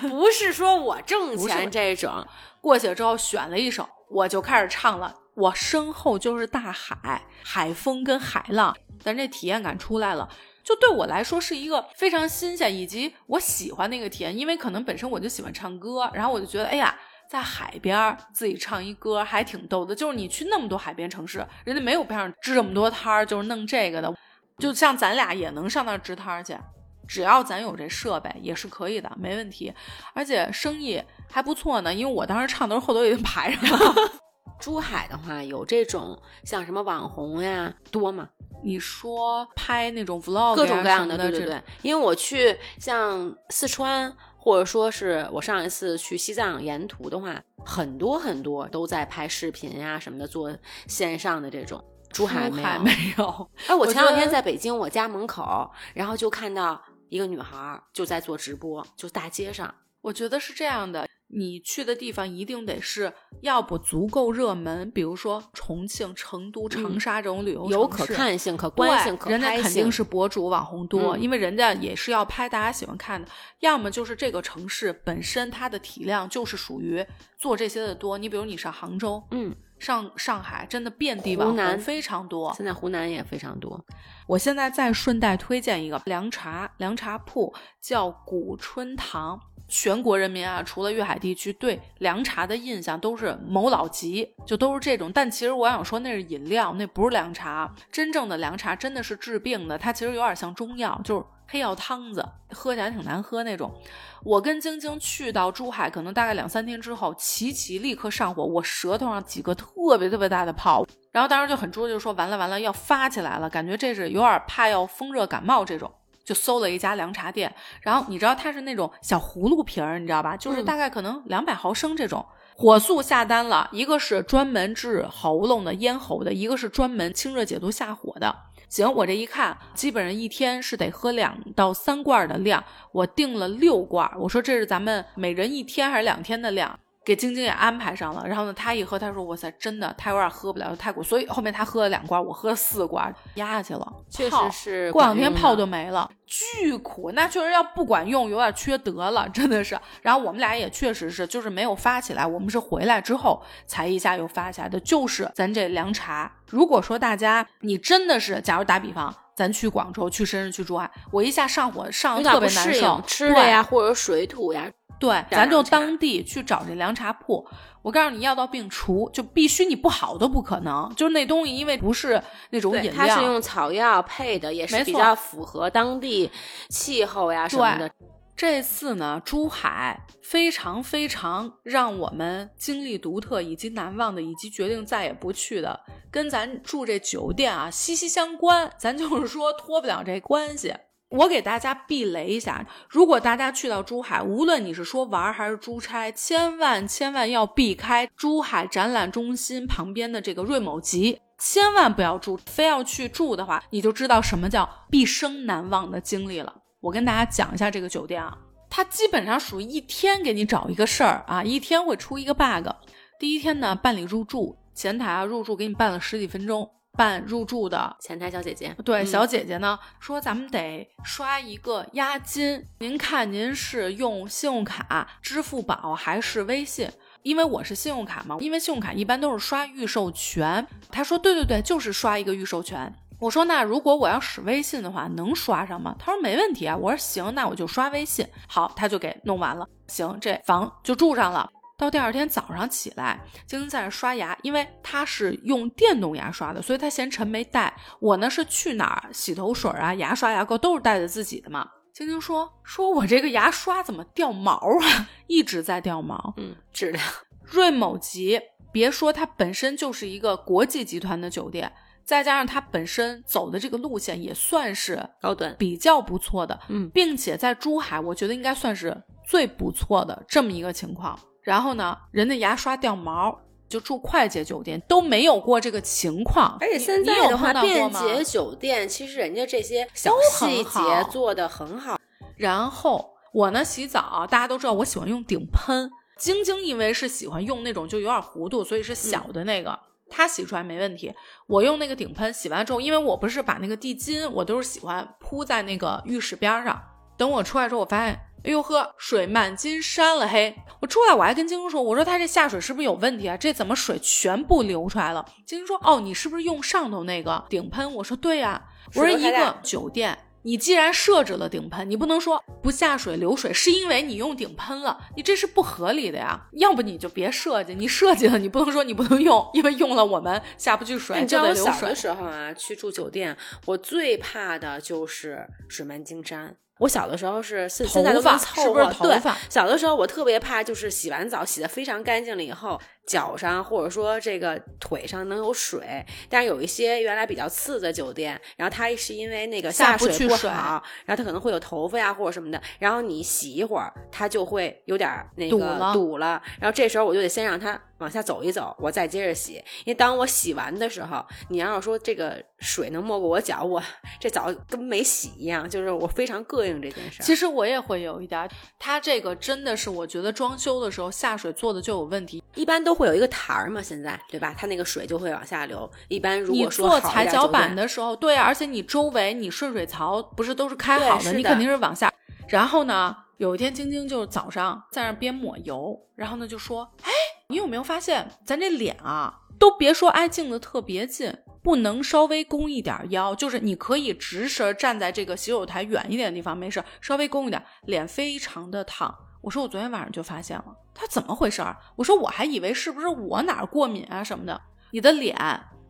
不是说我挣 钱这种。过去之后选了一首，我就开始唱了。我身后就是大海，海风跟海浪，咱这体验感出来了。就对我来说是一个非常新鲜，以及我喜欢那个体验，因为可能本身我就喜欢唱歌，然后我就觉得，哎呀，在海边儿自己唱一歌还挺逗的。就是你去那么多海边城市，人家没有边上支这么多摊儿，就是弄这个的，就像咱俩也能上那儿支摊儿去，只要咱有这设备也是可以的，没问题。而且生意还不错呢，因为我当时唱的时候后头已经排上了。珠海的话有这种像什么网红呀多吗？你说拍那种 vlog 各种各样的，对对对。因为我去像四川，或者说是我上一次去西藏沿途的话，很多很多都在拍视频呀什么的，做线上的这种。珠海没有。没 有。哎，我前两天在北京我家门口，然后就看到一个女孩儿就在做直播，就大街上。我觉得是这样的，你去的地方一定得是，要不足够热门，比如说重庆、成都、长沙这种旅游有可看性、可观性、对可拍人家肯定。是博主网红多，嗯因为人家也是要拍大家喜欢看的。要么就是这个城市本身它的体量就是属于做这些的多。你比如你上杭州，嗯，上上海，真的遍地网红非常多。现在湖南也非常多。我现在再顺带推荐一个凉茶，凉茶铺叫古春堂。全国人民啊，除了粤海地区，对凉茶的印象都是某老吉，就都是这种。但其实我想说，那是饮料，那不是凉茶。真正的凉茶真的是治病的，它其实有点像中药，就是黑药汤子，喝起来挺难喝那种。我跟晶晶去到珠海，可能大概两三天之后，琪琪立刻上火，我舌头上几个特别特别大的泡，然后当时就很猪，就说完了完了要发起来了，感觉这是有点怕要风热感冒这种。就搜了一家凉茶店，然后你知道它是那种小葫芦瓶儿，你知道吧？就是大概可能两百毫升这种。火速下单了，一个是专门治喉咙的咽喉的，一个是专门清热解毒下火的。行，我这一看，基本上一天是得喝两到三罐的量，我订了六罐。我说这是咱们每人一天还是两天的量，给晶晶也安排上了。然后呢，她一喝，她说：“哇塞，真的，她有点喝不了，太苦。”所以后面她喝了两罐，我喝了四罐，压下去了。确实是过两天泡就没了，巨苦。那确实要不管用，有点缺德了，真的是。然后我们俩也确实是，就是没有发起来，我们是回来之后才一下又发起来的。就是咱这凉茶，如果说大家你真的是，假如打比方，咱去广州、去深圳、去珠海，我一下上火上的特别难受应，，吃的呀，或者水土呀，对，咱就当地去找这凉茶铺。我告诉你，药到病除，就必须你不好都不可能。就是那东西，因为不是那种，饮料，它是用草药配的，也是比较符合当地气候呀什么的。这次呢，珠海非常非常让我们经历独特以及难忘的，以及决定再也不去的，跟咱住这酒店啊息息相关。咱就是说脱不了这关系。我给大家避雷一下，如果大家去到珠海，无论你是说玩还是出差，千万千万要避开珠海展览中心旁边的这个瑞某集，千万不要住。非要去住的话，你就知道什么叫毕生难忘的经历了。我跟大家讲一下这个酒店啊，它基本上属于一天给你找一个事儿啊，一天会出一个 bug。第一天呢，办理入住，前台啊入住给你办了十几分钟，办入住的前台小姐姐，对嗯小姐姐呢说咱们得刷一个押金，您看您是用信用卡、支付宝还是微信？因为我是信用卡嘛，因为信用卡一般都是刷预授权。他说对对对，就是刷一个预授权。我说那如果我要使微信的话，能刷上吗？他说没问题啊。我说行，那我就刷微信。好，他就给弄完了。行，这房就住上了。到第二天早上起来，晶晶在那刷牙，因为她是用电动牙刷的，所以她嫌沉没带。我呢是去哪儿洗头水啊、牙刷、牙膏都是带着自己的嘛。晶晶说：“说我这个牙刷怎么掉毛啊？一直在掉毛。嗯，质量 瑞某集，别说它本身就是一个国际集团的酒店，再加上它本身走的这个路线也算是高端，比较不错的，嗯，并且在珠海，我觉得应该算是最不错的这么一个情况。然后呢，人的牙刷掉毛，就住快捷酒店都没有过这个情况。而且现在的话，便捷酒店其实人家这些小细节做的很好。然后我呢洗澡，大家都知道我喜欢用顶喷。晶晶因为是喜欢用那种就有点弧度，所以是小的那个，她洗出来没问题。我用那个顶喷洗完之后，因为我不是把那个地巾，我都是喜欢铺在那个浴室边上。等我出来之后，我发现，哎呦呵，水漫金山了嘿！我出来我还跟晶晶说，我说他这下水是不是有问题啊？这怎么水全部流出来了？晶晶说，哦，你是不是用上头那个顶喷？我说对呀、我说一个酒店，你既然设置了顶喷，你不能说不下水流水是因为你用顶喷了，你这是不合理的呀。要不你就别设计，你设计了你不能说你不能用，因为用了我们下不去水就你知道得流水我小的。时候啊，去住酒店，我最怕的就是水漫金山。我小的时候是现现在都是不是合对头发小的时候我特别怕，就是洗完澡洗的非常干净了以后，脚上或者说这个腿上能有水。但是有一些原来比较次的酒店，然后它是因为那个下下水不好，然后它可能会有头发呀或者什么的，然后你洗一会儿，它就会有点儿那个堵了堵了，然后这时候我就得先让它往下走一走，我再接着洗。因为当我洗完的时候，你要是说这个水能没过我脚，我 这澡跟没洗一样，就是我非常膈应这件事。其实我也会有一点儿，它这个真的是我觉得装修的时候下水做的就有问题。一般都会有一个台儿嘛，现在对吧？它那个水就会往下流。一般如你果说做好一点踩脚板，的时候，对啊，而且你周围你顺水槽不是都是开好的，的你肯定是往下。然后呢，有一天晶晶就是早上在那儿边抹油，然后呢就说：“哎，你有没有发现咱这脸啊，都别说挨镜子特别近，不能稍微弓一点腰，就是你可以直身站在这个洗手台远一点的地方，没事，稍微弓一点，脸非常的烫。”我说我昨天晚上就发现了，他怎么回事儿？我说我还以为是不是我哪儿过敏啊什么的。你的脸，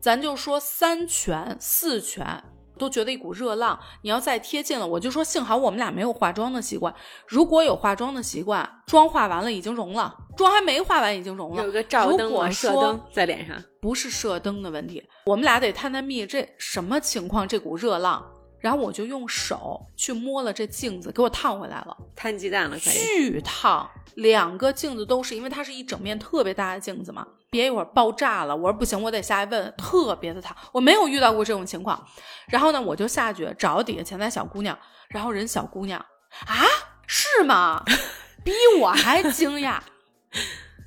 咱就说三拳四拳，都觉得一股热浪。你要再贴近了，我就说幸好我们俩没有化妆的习惯。如果有化妆的习惯，妆化完了已经融了，妆还没化完已经融了。有个照灯如果嘛，射说灯在脸上。不是射灯的问题，我们俩得探探秘，这什么情况？这股热浪，然后我就用手去摸了这镜子，给我烫回来了。摊鸡蛋了，巨烫，两个镜子都是，因为它是一整面特别大的镜子嘛，别一会儿爆炸了。我说不行，我得下去问，特别的烫，我没有遇到过这种情况。然后呢，我就下去找底下前台小姑娘，然后人小姑娘啊，是吗？比我还惊讶，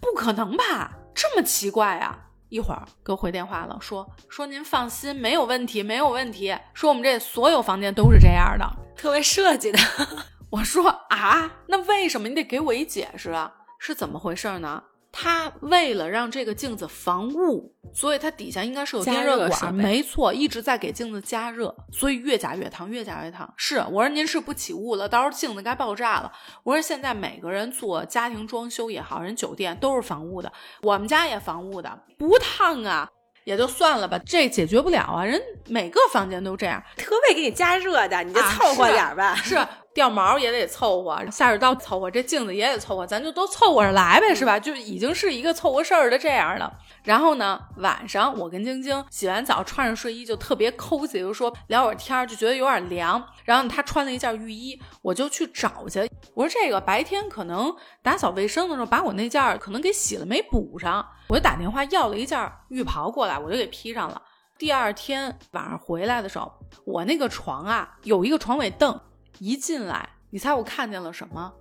不可能吧？这么奇怪啊！一会儿给我回电话了，说说您放心，没有问题，没有问题。说我们这所有房间都是这样的。特别设计的，我说啊，那为什么你得给我一解释啊？是怎么回事呢？它为了让这个镜子防雾，所以它底下应该是有电加热设管，备没错，一直在给镜子加热，所以越加越烫，越加越烫。是我说您是不起雾了，到时候镜子该爆炸了。我说现在每个人做家庭装修也好，人酒店都是防雾的，我们家也防雾的，不烫啊。也就算了吧，这解决不了啊！人每个房间都这样，特为给你加热的，你就啊凑合是点儿吧。是掉毛也得凑合，下水道凑合，这镜子也得凑合，咱就都凑合着来呗，是吧？就已经是一个凑合事儿的这样的。然后呢，晚上我跟晶晶洗完澡，穿上睡衣就特别抠，o 就说聊会儿天儿，就觉得有点凉。然后她穿了一件浴衣，我就去找去。我说这个白天可能打扫卫生的时候把我那件可能给洗了没补上，我就打电话要了一件浴袍过来，我就给披上了。第二天晚上回来的时候，我那个床啊有一个床尾凳。一进来，你猜我看见了什么？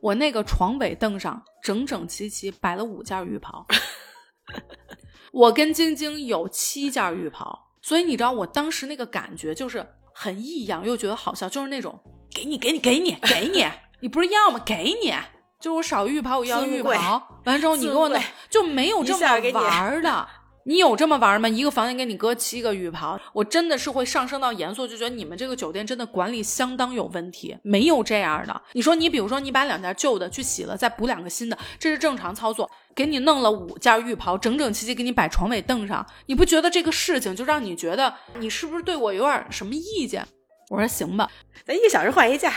我那个床尾凳上整整齐齐摆了五件浴袍。我跟晶晶有七件浴袍，所以你知道我当时那个感觉就是很异样，又觉得好笑，就是那种给你给你给你给你，你不是要吗？给你，就是我少浴袍我要浴袍，完之后你给我弄，就没有这么玩的。你有这么玩吗？一个房间给你搁七个浴袍，我真的是会上升到严肃，就觉得你们这个酒店真的管理相当有问题，没有这样的。你说你比如说你把两件旧的去洗了，再补两个新的，这是正常操作。给你弄了五件浴袍，整整齐齐给你摆床尾凳上，你不觉得这个事情就让你觉得你是不是对我有点什么意见？我说行吧，咱一个小时换一件。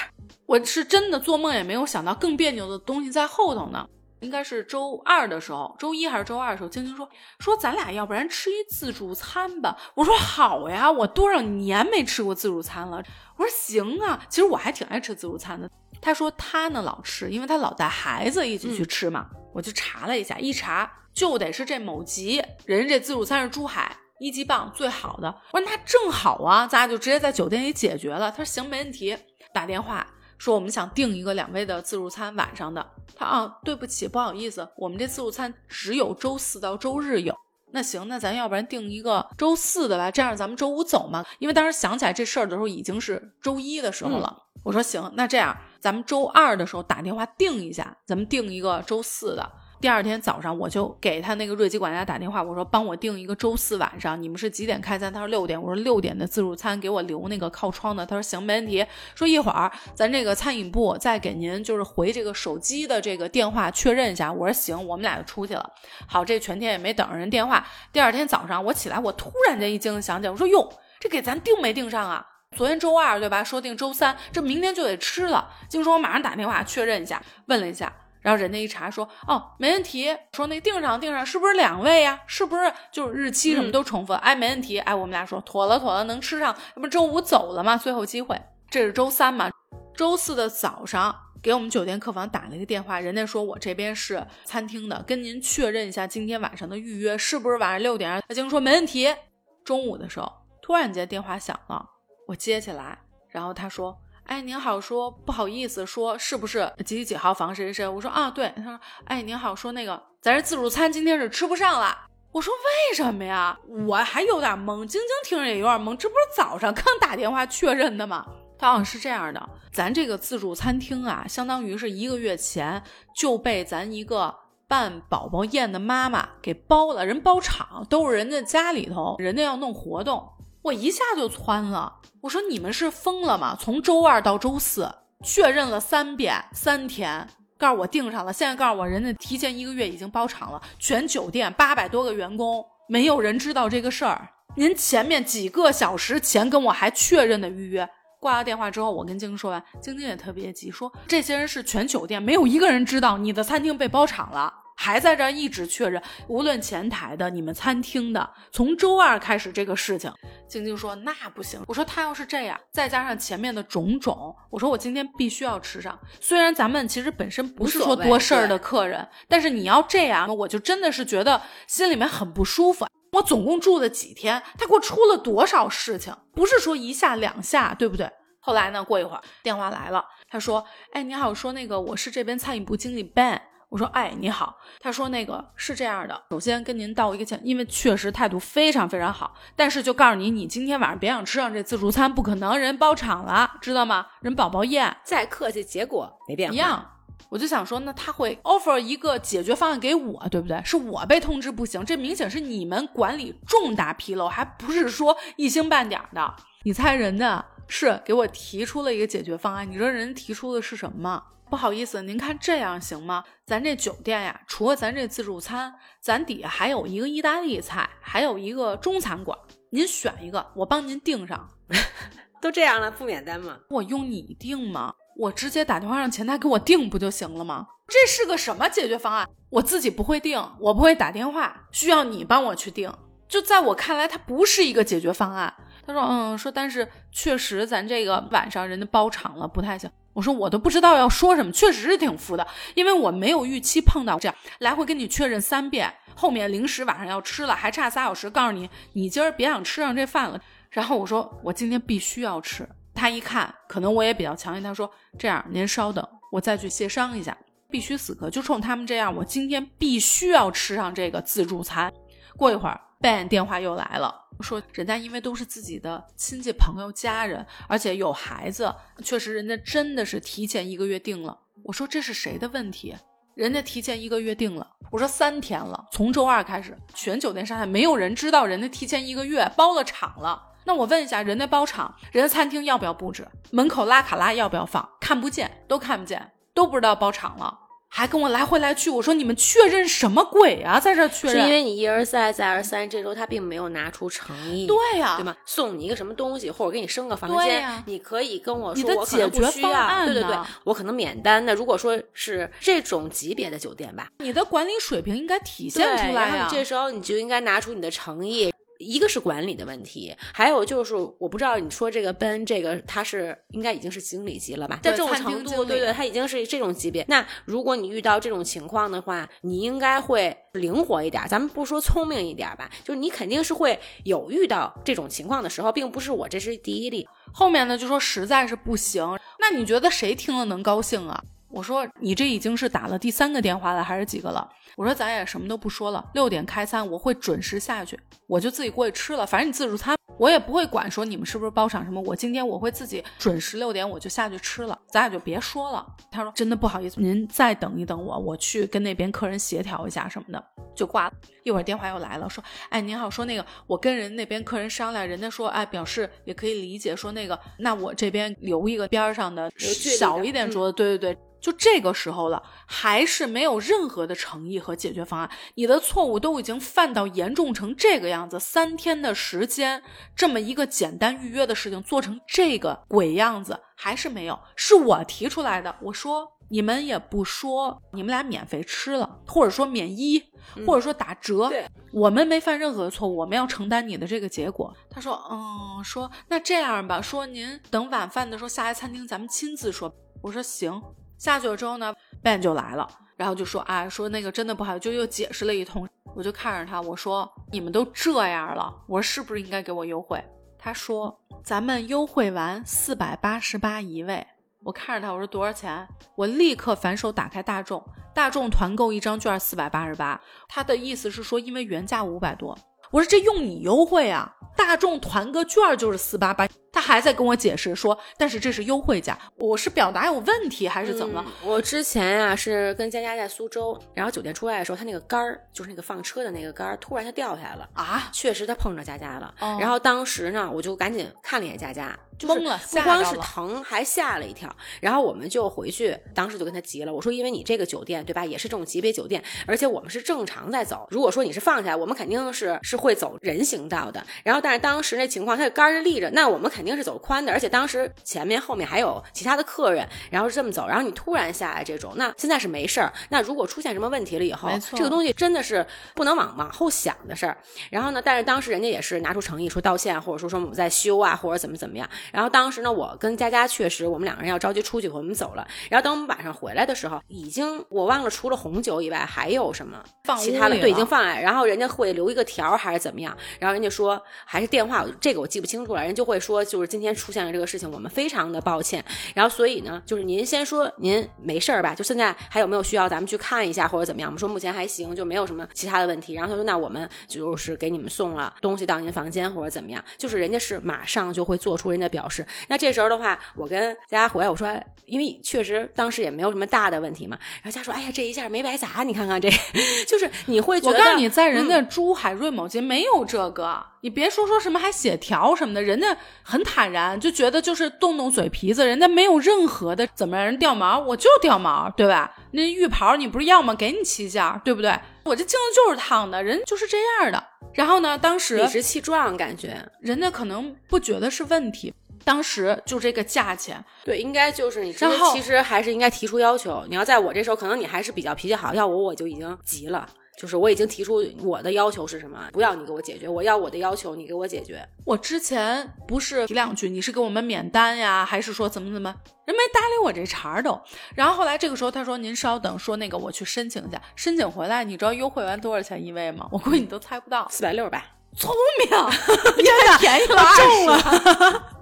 我是真的做梦也没有想到更别扭的东西在后头呢。应该是周二的时候，周一还是周二的时候，晶晶说说咱俩要不然吃一自助餐吧。我说好呀，我多少年没吃过自助餐了。我说行啊，其实我还挺爱吃自助餐的。他说他呢老吃，因为他老带孩子一起去吃嘛。我就查了一下，一查就得是这某吉，人家这自助餐是珠海一级棒最好的。我说那正好啊，咱俩就直接在酒店里解决了。他说行，没问题。打电话。说我们想订一个两位的自助餐晚上的，他啊，对不起，不好意思，我们这自助餐只有周四到周日有。那行，那咱要不然定一个周四的吧，这样咱们周五走嘛。因为当时想起来这事儿的时候已经是周一的时候了。我说行，那这样咱们周二的时候打电话定一下，咱们定一个周四的。第二天早上，我就给他那个瑞吉管家打电话，我说帮我订一个周四晚上，你们是几点开餐？他说六点。我说六点的自助餐给我留那个靠窗的。他说行，没问题。说一会儿咱这个餐饮部再给您就是回这个手机的这个电话确认一下。我说行，我们俩就出去了。好，这全天也没等着人电话。第二天早上我起来，我突然间一惊想起来，我说哟，这给咱订没订上啊？昨天周二对吧？说定周三，这明天就得吃了。晶说，我马上打电话确认一下，问了一下。然后人家一查说，哦，没问题，说那订上订上，是不是两位呀？是不是就是日期什么都重复？哎，没问题，哎，我们俩说妥了妥了，能吃上，这不周五走了吗？最后机会，这是周三嘛？周四的早上给我们酒店客房打了一个电话，人家说我这边是餐厅的，跟您确认一下今天晚上的预约是不是晚上六点？他经说没问题。中午的时候，突然间电话响了，我接起来，然后他说。哎，您好，说不好意思，说是不是几几几号房谁谁谁？我说啊，对。他说，哎，您好，说那个咱这自助餐今天是吃不上了。我说为什么呀？我还有点懵，晶晶听着也有点懵，这不是早上刚打电话确认的吗？他好像是这样的，咱这个自助餐厅啊，相当于是一个月前就被咱一个办宝宝宴的妈妈给包了，人包场都是人家家里头，人家要弄活动。我一下就窜了，我说你们是疯了吗？从周二到周四确认了三遍，三天告诉我订上了，现在告诉我人家提前一个月已经包场了，全酒店八百多个员工没有人知道这个事儿。您前面几个小时前跟我还确认的预约，挂了电话之后，我跟晶晶说完，晶晶也特别急，说这些人是全酒店没有一个人知道你的餐厅被包场了。还在这儿一直确认，无论前台的、你们餐厅的，从周二开始这个事情，晶晶说那不行。我说他要是这样，再加上前面的种种，我说我今天必须要吃上。虽然咱们其实本身不是说多事儿的客人，但是你要这样，我就真的是觉得心里面很不舒服。我总共住了几天，他给我出了多少事情？不是说一下两下，对不对？后来呢，过一会儿电话来了，他说：“哎，你好，说那个我是这边餐饮部经理 Ben。”我说，哎，你好。他说那个是这样的，首先跟您道一个歉，因为确实态度非常非常好，但是就告诉你，你今天晚上别想吃上这自助餐，不可能，人包场了，知道吗？人宝宝宴，再客气，结果没变一样。我就想说，那他会 offer 一个解决方案给我，对不对？是我被通知不行，这明显是你们管理重大纰漏，还不是说一星半点的。你猜人家是给我提出了一个解决方案，你知道人提出的是什么吗？不好意思，您看这样行吗？咱这酒店呀，除了咱这自助餐，咱底下还有一个意大利菜，还有一个中餐馆，您选一个，我帮您订上。都这样了，不免单吗？我用你订吗？我直接打电话让前台给我订不就行了吗？这是个什么解决方案？我自己不会订，我不会打电话，需要你帮我去订。就在我看来，它不是一个解决方案。他说，嗯，说但是确实咱这个晚上人家包场了，不太行。我说我都不知道要说什么，确实是挺服的，因为我没有预期碰到这样，来回跟你确认三遍，后面零食晚上要吃了，还差仨小时，告诉你你今儿别想吃上这饭了。然后我说我今天必须要吃。他一看，可能我也比较强硬，他说这样您稍等，我再去协商一下，必须死磕，就冲他们这样，我今天必须要吃上这个自助餐。过一会儿，Ben 电话又来了。说人家因为都是自己的亲戚朋友家人，而且有孩子，确实人家真的是提前一个月定了。我说这是谁的问题？人家提前一个月定了。我说三天了，从周二开始，全酒店上海没有人知道人家提前一个月包了场了。那我问一下，人家包场，人家餐厅要不要布置？门口拉卡拉要不要放？看不见，都看不见，都不知道包场了。还跟我来回来去，我说你们确认什么鬼啊，在这确认？是因为你一而再再而三，这周他并没有拿出诚意，对呀，对吗？送你一个什么东西，或者给你升个房间，你可以跟我说，我可能不需要，对对对，我可能免单。那如果说是这种级别的酒店吧，你的管理水平应该体现出来呀。这时候你就应该拿出你的诚意。一个是管理的问题，还有就是我不知道你说这个奔这个他是应该已经是经理级了吧？在这种程度，对对，他已经是这种级别。那如果你遇到这种情况的话，你应该会灵活一点。咱们不说聪明一点吧，就是你肯定是会有遇到这种情况的时候，并不是我这是第一例。后面呢就说实在是不行，那你觉得谁听了能高兴啊？我说你这已经是打了第三个电话了，还是几个了？我说咱也什么都不说了，六点开餐，我会准时下去，我就自己过去吃了。反正你自助餐，我也不会管说你们是不是包场什么。我今天我会自己准时六点我就下去吃了，咱俩就别说了。他说真的不好意思，您再等一等我，我去跟那边客人协调一下什么的，就挂了。一会儿电话又来了，说哎您好，说那个我跟人那边客人商量，人家说哎表示也可以理解，说那个那我这边留一个边上的小一点桌子，对对对。就这个时候了，还是没有任何的诚意和解决方案。你的错误都已经犯到严重成这个样子，三天的时间，这么一个简单预约的事情做成这个鬼样子，还是没有。是我提出来的，我说你们也不说，你们俩免费吃了，或者说免一，或者说打折，我们没犯任何的错误，我们要承担你的这个结果。他说，嗯，说那这样吧，说您等晚饭的时候下来餐厅，咱们亲自说。我说行。下去了之后呢，Ben 就来了，然后就说啊，说那个真的不好，就又解释了一通。我就看着他，我说你们都这样了，我说是不是应该给我优惠？他说咱们优惠完四百八十八一位。我看着他，我说多少钱？我立刻反手打开大众，大众团购一张券四百八十八。他的意思是说，因为原价五百多。我说这用你优惠啊，大众团个券就是四八八。他还在跟我解释说，但是这是优惠价，我是表达有问题还是怎么了？我之前啊是跟佳佳在苏州，然后酒店出来的时候，他那个杆儿就是那个放车的那个杆儿，突然它掉下来了啊！确实他碰着佳佳了，然后当时呢，我就赶紧看了一眼佳佳，懵了，不光是疼，还吓了一跳。然后我们就回去，当时就跟他急了，我说因为你这个酒店对吧，也是这种级别酒店，而且我们是正常在走，如果说你是放下来，我们肯定是是会走人行道的。然后但是当时那情况，他的杆儿是立着，那我们肯定是走宽的。而且当时前面后面还有其他的客人，然后是这么走，然后你突然下来这种，那现在是没事儿。那如果出现什么问题了以后，这个东西真的是不能往往后想的事儿。然后呢，但是当时人家也是拿出诚意说道歉，或者说说我们在修啊，或者怎么怎么样。然后当时呢，我跟佳佳确实我们两个人要着急出去，我们走了。然后等我们晚上回来的时候，已经我忘了除了红酒以外还有什么其他的，对，已经放来。然后人家会留一个条还是怎么样？然后人家说还是电话，这个我记不清楚了。人就会说就是今天出现了。这个事情我们非常的抱歉，然后所以呢，就是您先说您没事儿吧？就现在还有没有需要咱们去看一下或者怎么样？我们说目前还行，就没有什么其他的问题。然后他说那我们就是给你们送了东西到您房间或者怎么样？就是人家是马上就会做出人家表示。那这时候的话，我跟佳佳回来我说，因为确实当时也没有什么大的问题嘛。然后佳说，哎呀，这一下没白砸，你看看这，就是你会觉得，我告诉你，在人家珠海瑞某街没有这个。你别说说什么还写条什么的，人家很坦然，就觉得就是动动嘴皮子，人家没有任何的怎么让人掉毛，我就掉毛，对吧？那浴袍你不是要吗？给你七件，对不对？我这镜子就是烫的，人就是这样的。然后呢，当时理直气壮，感觉人家可能不觉得是问题。当时就这个价钱，对，应该就是你。然后其实还是应该提出要求。你要在我这时候，可能你还是比较脾气好，要我我就已经急了。就是我已经提出我的要求是什么，不要你给我解决，我要我的要求，你给我解决。我之前不是提两句，你是给我们免单呀，还是说怎么怎么？人没搭理我这茬儿都。然后后来这个时候他说：“您稍等，说那个我去申请一下，申请回来，你知道优惠完多少钱一位吗？我估计你都猜不到，四百六十八。聪明，你太便宜了，中了。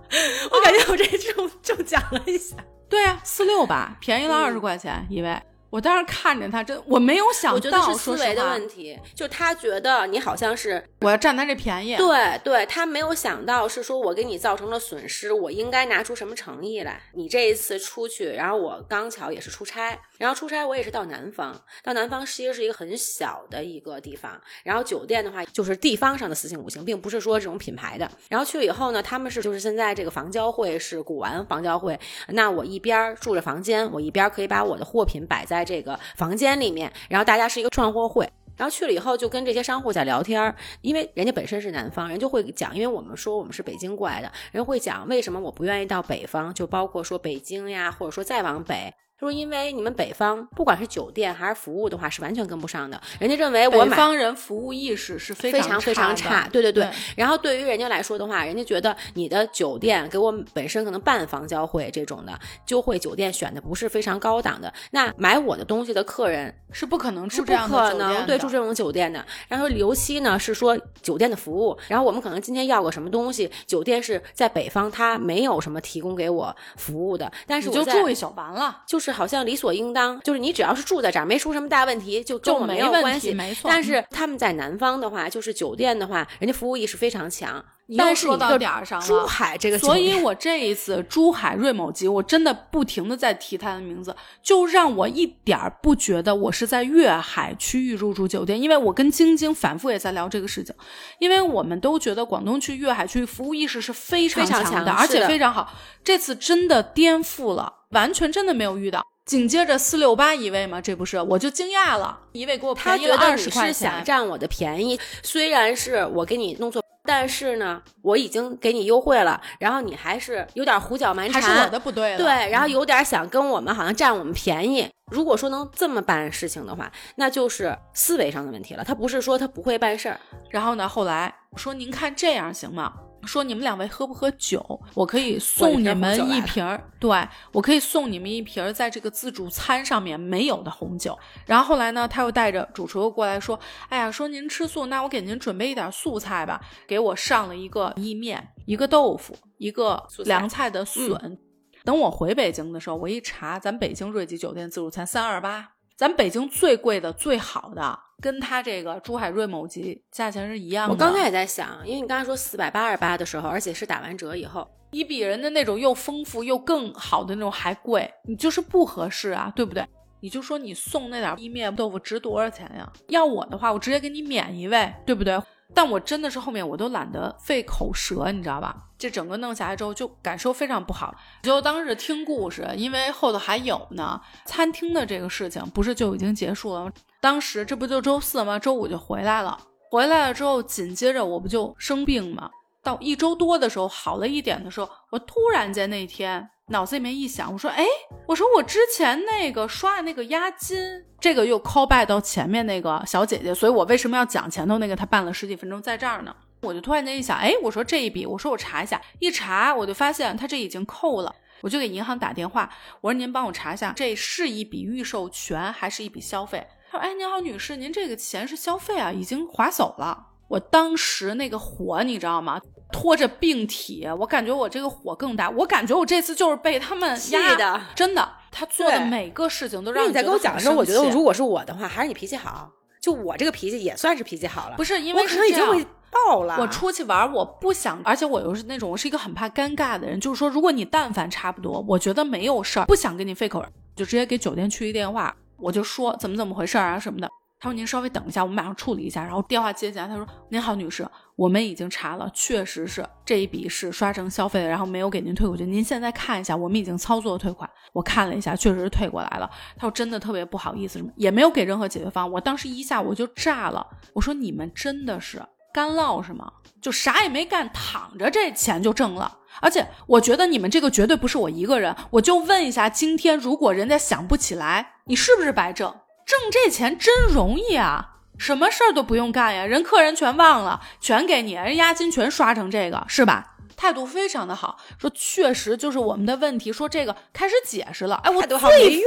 我感觉我这中中奖了一下。对呀，四六吧，便宜了二十块钱一位。我当时看着他，真我没有想到，我觉得是思维的问题，就他觉得你好像是我要占他这便宜，对对，他没有想到是说我给你造成了损失，我应该拿出什么诚意来。你这一次出去，然后我刚巧也是出差，然后出差我也是到南方，到南方其实是一个很小的一个地方，然后酒店的话就是地方上的四星五星，并不是说这种品牌的。然后去了以后呢，他们是就是现在这个房交会是古玩房交会，那我一边住着房间，我一边可以把我的货品摆在。在这个房间里面，然后大家是一个串货会，然后去了以后就跟这些商户在聊天，因为人家本身是南方人，就会讲，因为我们说我们是北京过来的，人会讲为什么我不愿意到北方，就包括说北京呀，或者说再往北。他说：“因为你们北方不管是酒店还是服务的话，是完全跟不上的。人家认为我北方人服务意识是非常非常差。对对对。然后对于人家来说的话，人家觉得你的酒店给我本身可能半房交会这种的，就会酒店选的不是非常高档的。那买我的东西的客人是不可能住这样的酒店，对住这种酒店的。然后刘希呢是说酒店的服务，然后我们可能今天要个什么东西，酒店是在北方，他没有什么提供给我服务的。但是我就住一宿完了，就是。”是好像理所应当，就是你只要是住在这儿，没出什么大问题，就跟我没有关系。没错。但是他们在南方的话，就是酒店的话，人家服务意识非常强。又说到点儿上了，珠海这个，所以我这一次珠海瑞某吉，我真的不停的在提他的名字，就让我一点儿不觉得我是在粤海区域入住酒店，因为我跟晶晶反复也在聊这个事情，因为我们都觉得广东区粤海区域服务意识是非常强的，而且非常好。这次真的颠覆了，完全真的没有遇到。紧接着四六八一位嘛，这不是我就惊讶了，一位给我便宜了二十块钱，想占我的便宜，虽然是我给你弄错。但是呢，我已经给你优惠了，然后你还是有点胡搅蛮缠，还是我的不对了。对，然后有点想跟我们好像占我们便宜。如果说能这么办事情的话，那就是思维上的问题了。他不是说他不会办事儿。然后呢，后来我说您看这样行吗？说你们两位喝不喝酒？我可以送你们一瓶儿，对我可以送你们一瓶儿在这个自助餐上面没有的红酒。然后后来呢，他又带着主厨又过来说：“哎呀，说您吃素，那我给您准备一点素菜吧。”给我上了一个意面，一个豆腐，一个凉菜的笋。等我回北京的时候，我一查，咱北京瑞吉酒店自助餐三二八，咱北京最贵的、最好的。跟它这个珠海瑞某级价钱是一样的。我刚才也在想，因为你刚才说四百八十八的时候，而且是打完折以后，你比人家那种又丰富又更好的那种还贵，你就是不合适啊，对不对？你就说你送那点意面豆腐值多少钱呀？要我的话，我直接给你免一位，对不对？但我真的是后面我都懒得费口舌，你知道吧？这整个弄下来之后就感受非常不好。就当时听故事，因为后头还有呢，餐厅的这个事情不是就已经结束了吗？当时这不就周四吗？周五就回来了。回来了之后，紧接着我不就生病吗？到一周多的时候好了一点的时候，我突然间那天脑子里面一想，我说：“哎，我说我之前那个刷的那个押金，这个又 call back 到前面那个小姐姐，所以我为什么要讲前头那个？她办了十几分钟在这儿呢？我就突然间一想，哎，我说这一笔，我说我查一下，一查我就发现他这已经扣了，我就给银行打电话，我说您帮我查一下，这是一笔预授权还是一笔消费？”他说：“哎，您好，女士，您这个钱是消费啊，已经划走了。我当时那个火，你知道吗？拖着病体，我感觉我这个火更大。我感觉我这次就是被他们压的，真的。他做的每个事情都让你在跟我讲的时候，我觉得如果是我的话，还是你脾气好。就我这个脾气也算是脾气好了，不是因为可能已经会爆了。我出去玩，我不想，而且我又是那种我是一个很怕尴尬的人。就是说，如果你但凡差不多，我觉得没有事儿，不想跟你费口，就直接给酒店去一电话。”我就说怎么怎么回事啊什么的，他说您稍微等一下，我们马上处理一下。然后电话接起来，他说您好，女士，我们已经查了，确实是这一笔是刷成消费的，然后没有给您退过去。您现在看一下，我们已经操作退款，我看了一下，确实是退过来了。他说真的特别不好意思，什么也没有给任何解决方案。我当时一下我就炸了，我说你们真的是。干唠是吗？就啥也没干，躺着这钱就挣了。而且我觉得你们这个绝对不是我一个人。我就问一下，今天如果人家想不起来，你是不是白挣？挣这钱真容易啊，什么事儿都不用干呀，人客人全忘了，全给你，人押金全刷成这个，是吧？态度非常的好，说确实就是我们的问题，说这个开始解释了，哎，我最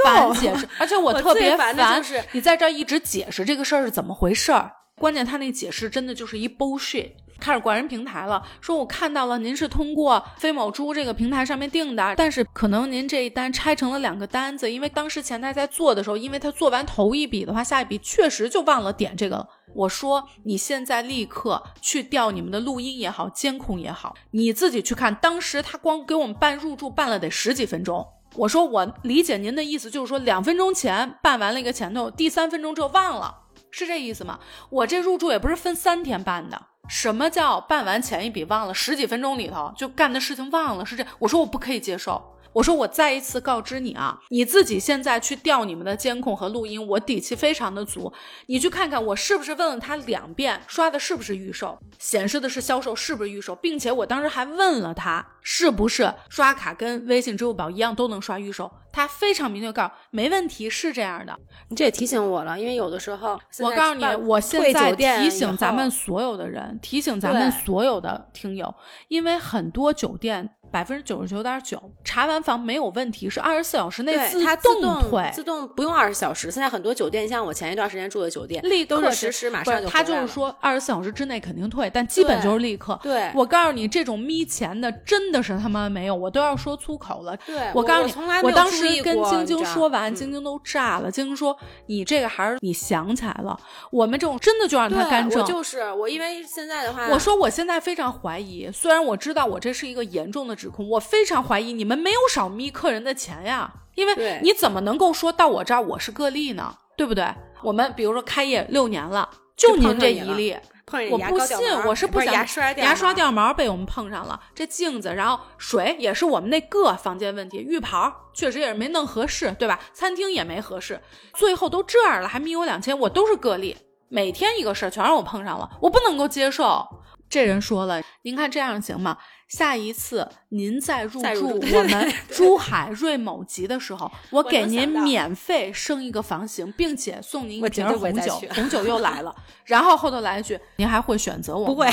烦解释，而且我特别烦就是你在这儿一直解释这个事儿是怎么回事儿，关键他那解释真的就是一 bullshit。开始管人平台了，说我看到了您是通过飞某猪这个平台上面订的，但是可能您这一单拆成了两个单子，因为当时前台在做的时候，因为他做完头一笔的话，下一笔确实就忘了点这个了。我说你现在立刻去调你们的录音也好，监控也好，你自己去看，当时他光给我们办入住办了得十几分钟。我说我理解您的意思，就是说两分钟前办完了一个前头，第三分钟就忘了，是这意思吗？我这入住也不是分三天办的。什么叫办完前一笔忘了？十几分钟里头就干的事情忘了，是这？我说我不可以接受。我说我再一次告知你啊，你自己现在去调你们的监控和录音，我底气非常的足。你去看看我是不是问了他两遍，刷的是不是预售，显示的是销售，是不是预售，并且我当时还问了他是不是刷卡跟微信、支付宝一样都能刷预售，他非常明确告诉没问题，是这样的。你这也提醒我了，因为有的时候我告诉你，我现在提醒咱们所有的人，提醒咱们所有的听友，因为很多酒店。百分之九十九点九查完房没有问题，是二十四小时内自动退，自动不用二十小时。现在很多酒店，像我前一段时间住的酒店，立刻实施，马上就他就是说二十四小时之内肯定退，但基本就是立刻。对，我告诉你，这种眯钱的真的是他妈没有，我都要说粗口了。对，我告诉你，我当时跟晶晶说完，晶晶都炸了。晶晶说：“你这个还是你想起来了，我们这种真的就让他干挣。”就是我，因为现在的话，我说我现在非常怀疑，虽然我知道我这是一个严重的指控，我非常。怀疑你们没有少眯客人的钱呀？因为你怎么能够说到我这儿我是个例呢？对不对？我们比如说开业六年了，就您这一例，我不信，我是不想牙刷掉毛被我们碰上了，这镜子，然后水也是我们那个房间问题，浴袍确实也是没弄合适，对吧？餐厅也没合适，最后都这样了还眯我两千，我都是个例，每天一个事儿全让我碰上了，我不能够接受。这人说了，您看这样行吗？下一次您再入住我们珠海瑞某集的时候，我给您免费升一个房型，并且送您一瓶红酒。红酒又来了，然后后头来一句：“您还会选择我？”不会，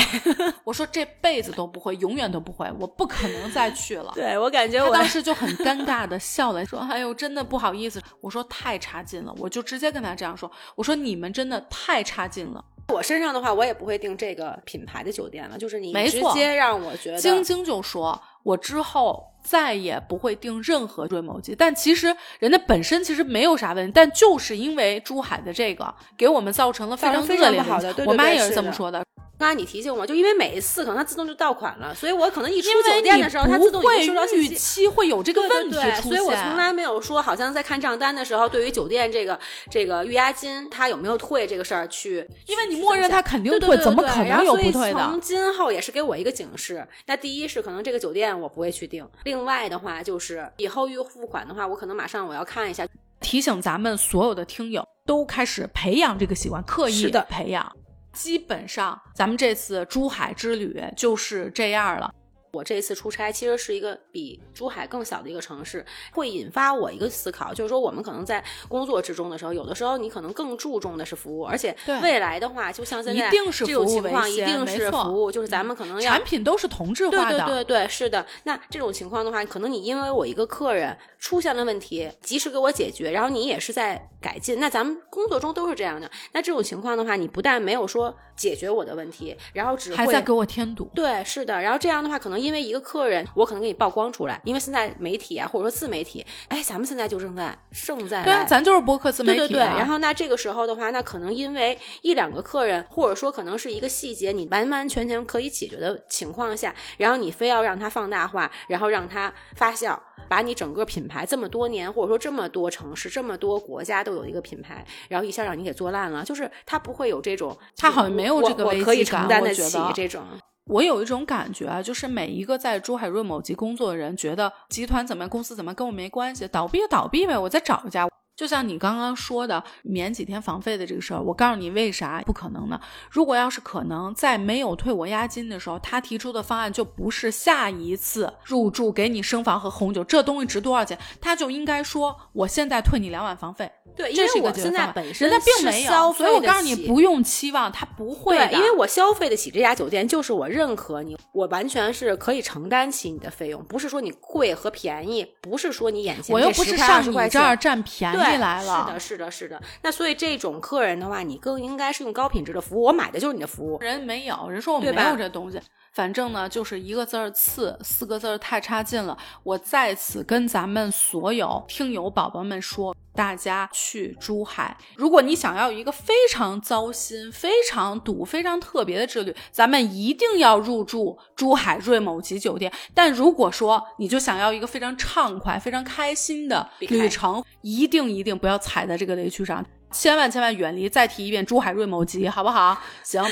我说这辈子都不会，永远都不会，我不可能再去了。对我感觉，我当时就很尴尬的笑了，说：“哎呦，真的不好意思。”我说太差劲了，我就直接跟他这样说：“我说你们真的太差劲了。”我身上的话，我也不会订这个品牌的酒店了。就是你直接让我觉得，晶晶就说，我之后再也不会订任何瑞某机。但其实人家本身其实没有啥问题，但就是因为珠海的这个给我们造成了非常恶劣的。我妈也是这么说的。刚才你提醒我，就因为每一次可能它自动就到款了，所以我可能一出酒店的时候，它自动会收到预期会有这个问题出现。所以我从来没有说，好像在看账单的时候，对于酒店这个这个预押金，它有没有退这个事儿去，因为你默认它肯定退，怎么可能有不退的？从今后也是给我一个警示。那第一是可能这个酒店我不会去订，另外的话就是以后预付款的话，我可能马上我要看一下，提醒咱们所有的听友都开始培养这个习惯，刻意的培养。基本上，咱们这次珠海之旅就是这样了。我这一次出差其实是一个比珠海更小的一个城市，会引发我一个思考，就是说我们可能在工作之中的时候，有的时候你可能更注重的是服务，而且未来的话，就像现在这种情况，一定是服务，就是咱们可能要产品都是同质化的，对对对对，是的。那这种情况的话，可能你因为我一个客人出现了问题，及时给我解决，然后你也是在改进，那咱们工作中都是这样的。那这种情况的话，你不但没有说解决我的问题，然后只还在给我添堵，对，是的。然后这样的话，可能因为一个客人，我可能给你曝光出来，因为现在媒体啊，或者说自媒体，哎，咱们现在就正在正在对啊，咱就是播客自媒体。对对对。然后那这个时候的话，那可能因为一两个客人，或者说可能是一个细节，你完完全全可以解决的情况下，然后你非要让它放大化，然后让它发酵，把你整个品牌这么多年，或者说这么多城市、这么多国家都有一个品牌，然后一下让你给做烂了，就是它不会有这种，它好像没有这个危机感，我觉得这种。我有一种感觉啊，就是每一个在珠海润某集工作的人，觉得集团怎么样，公司怎么样跟我没关系，倒闭就倒闭呗，我再找一家。就像你刚刚说的免几天房费的这个事儿，我告诉你为啥不可能呢？如果要是可能，在没有退我押金的时候，他提出的方案就不是下一次入住给你升房和红酒，这东西值多少钱，他就应该说我现在退你两晚房费。对，因为我现在本身人家并没有，所以我告诉你，不用期望，他不会对，的，因为我消费得起这家酒店，就是我认可你，我完全是可以承担起你的费用，不是说你贵和便宜，不是说你眼前我又不是上你这儿占便宜对来了，是的，是的，是的。那所以这种客人的话，你更应该是用高品质的服务，我买的就是你的服务。人没有，人说我没有这东西。反正呢，就是一个字儿次，四个字儿太差劲了。我在此跟咱们所有听友宝宝们说，大家去珠海，如果你想要一个非常糟心、非常堵、非常特别的之旅，咱们一定要入住珠海瑞某级酒店。但如果说你就想要一个非常畅快、非常开心的旅程，一定一定不要踩在这个雷区上，千万千万远离。再提一遍，珠海瑞某级，好不好？行。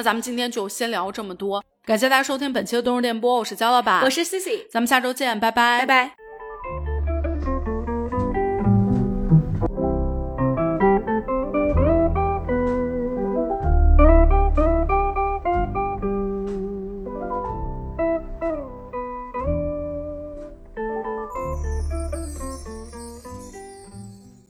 那咱们今天就先聊这么多，感谢大家收听本期的冬日电波，我是焦老板，我是 Cici，咱们下周见，拜拜，拜拜。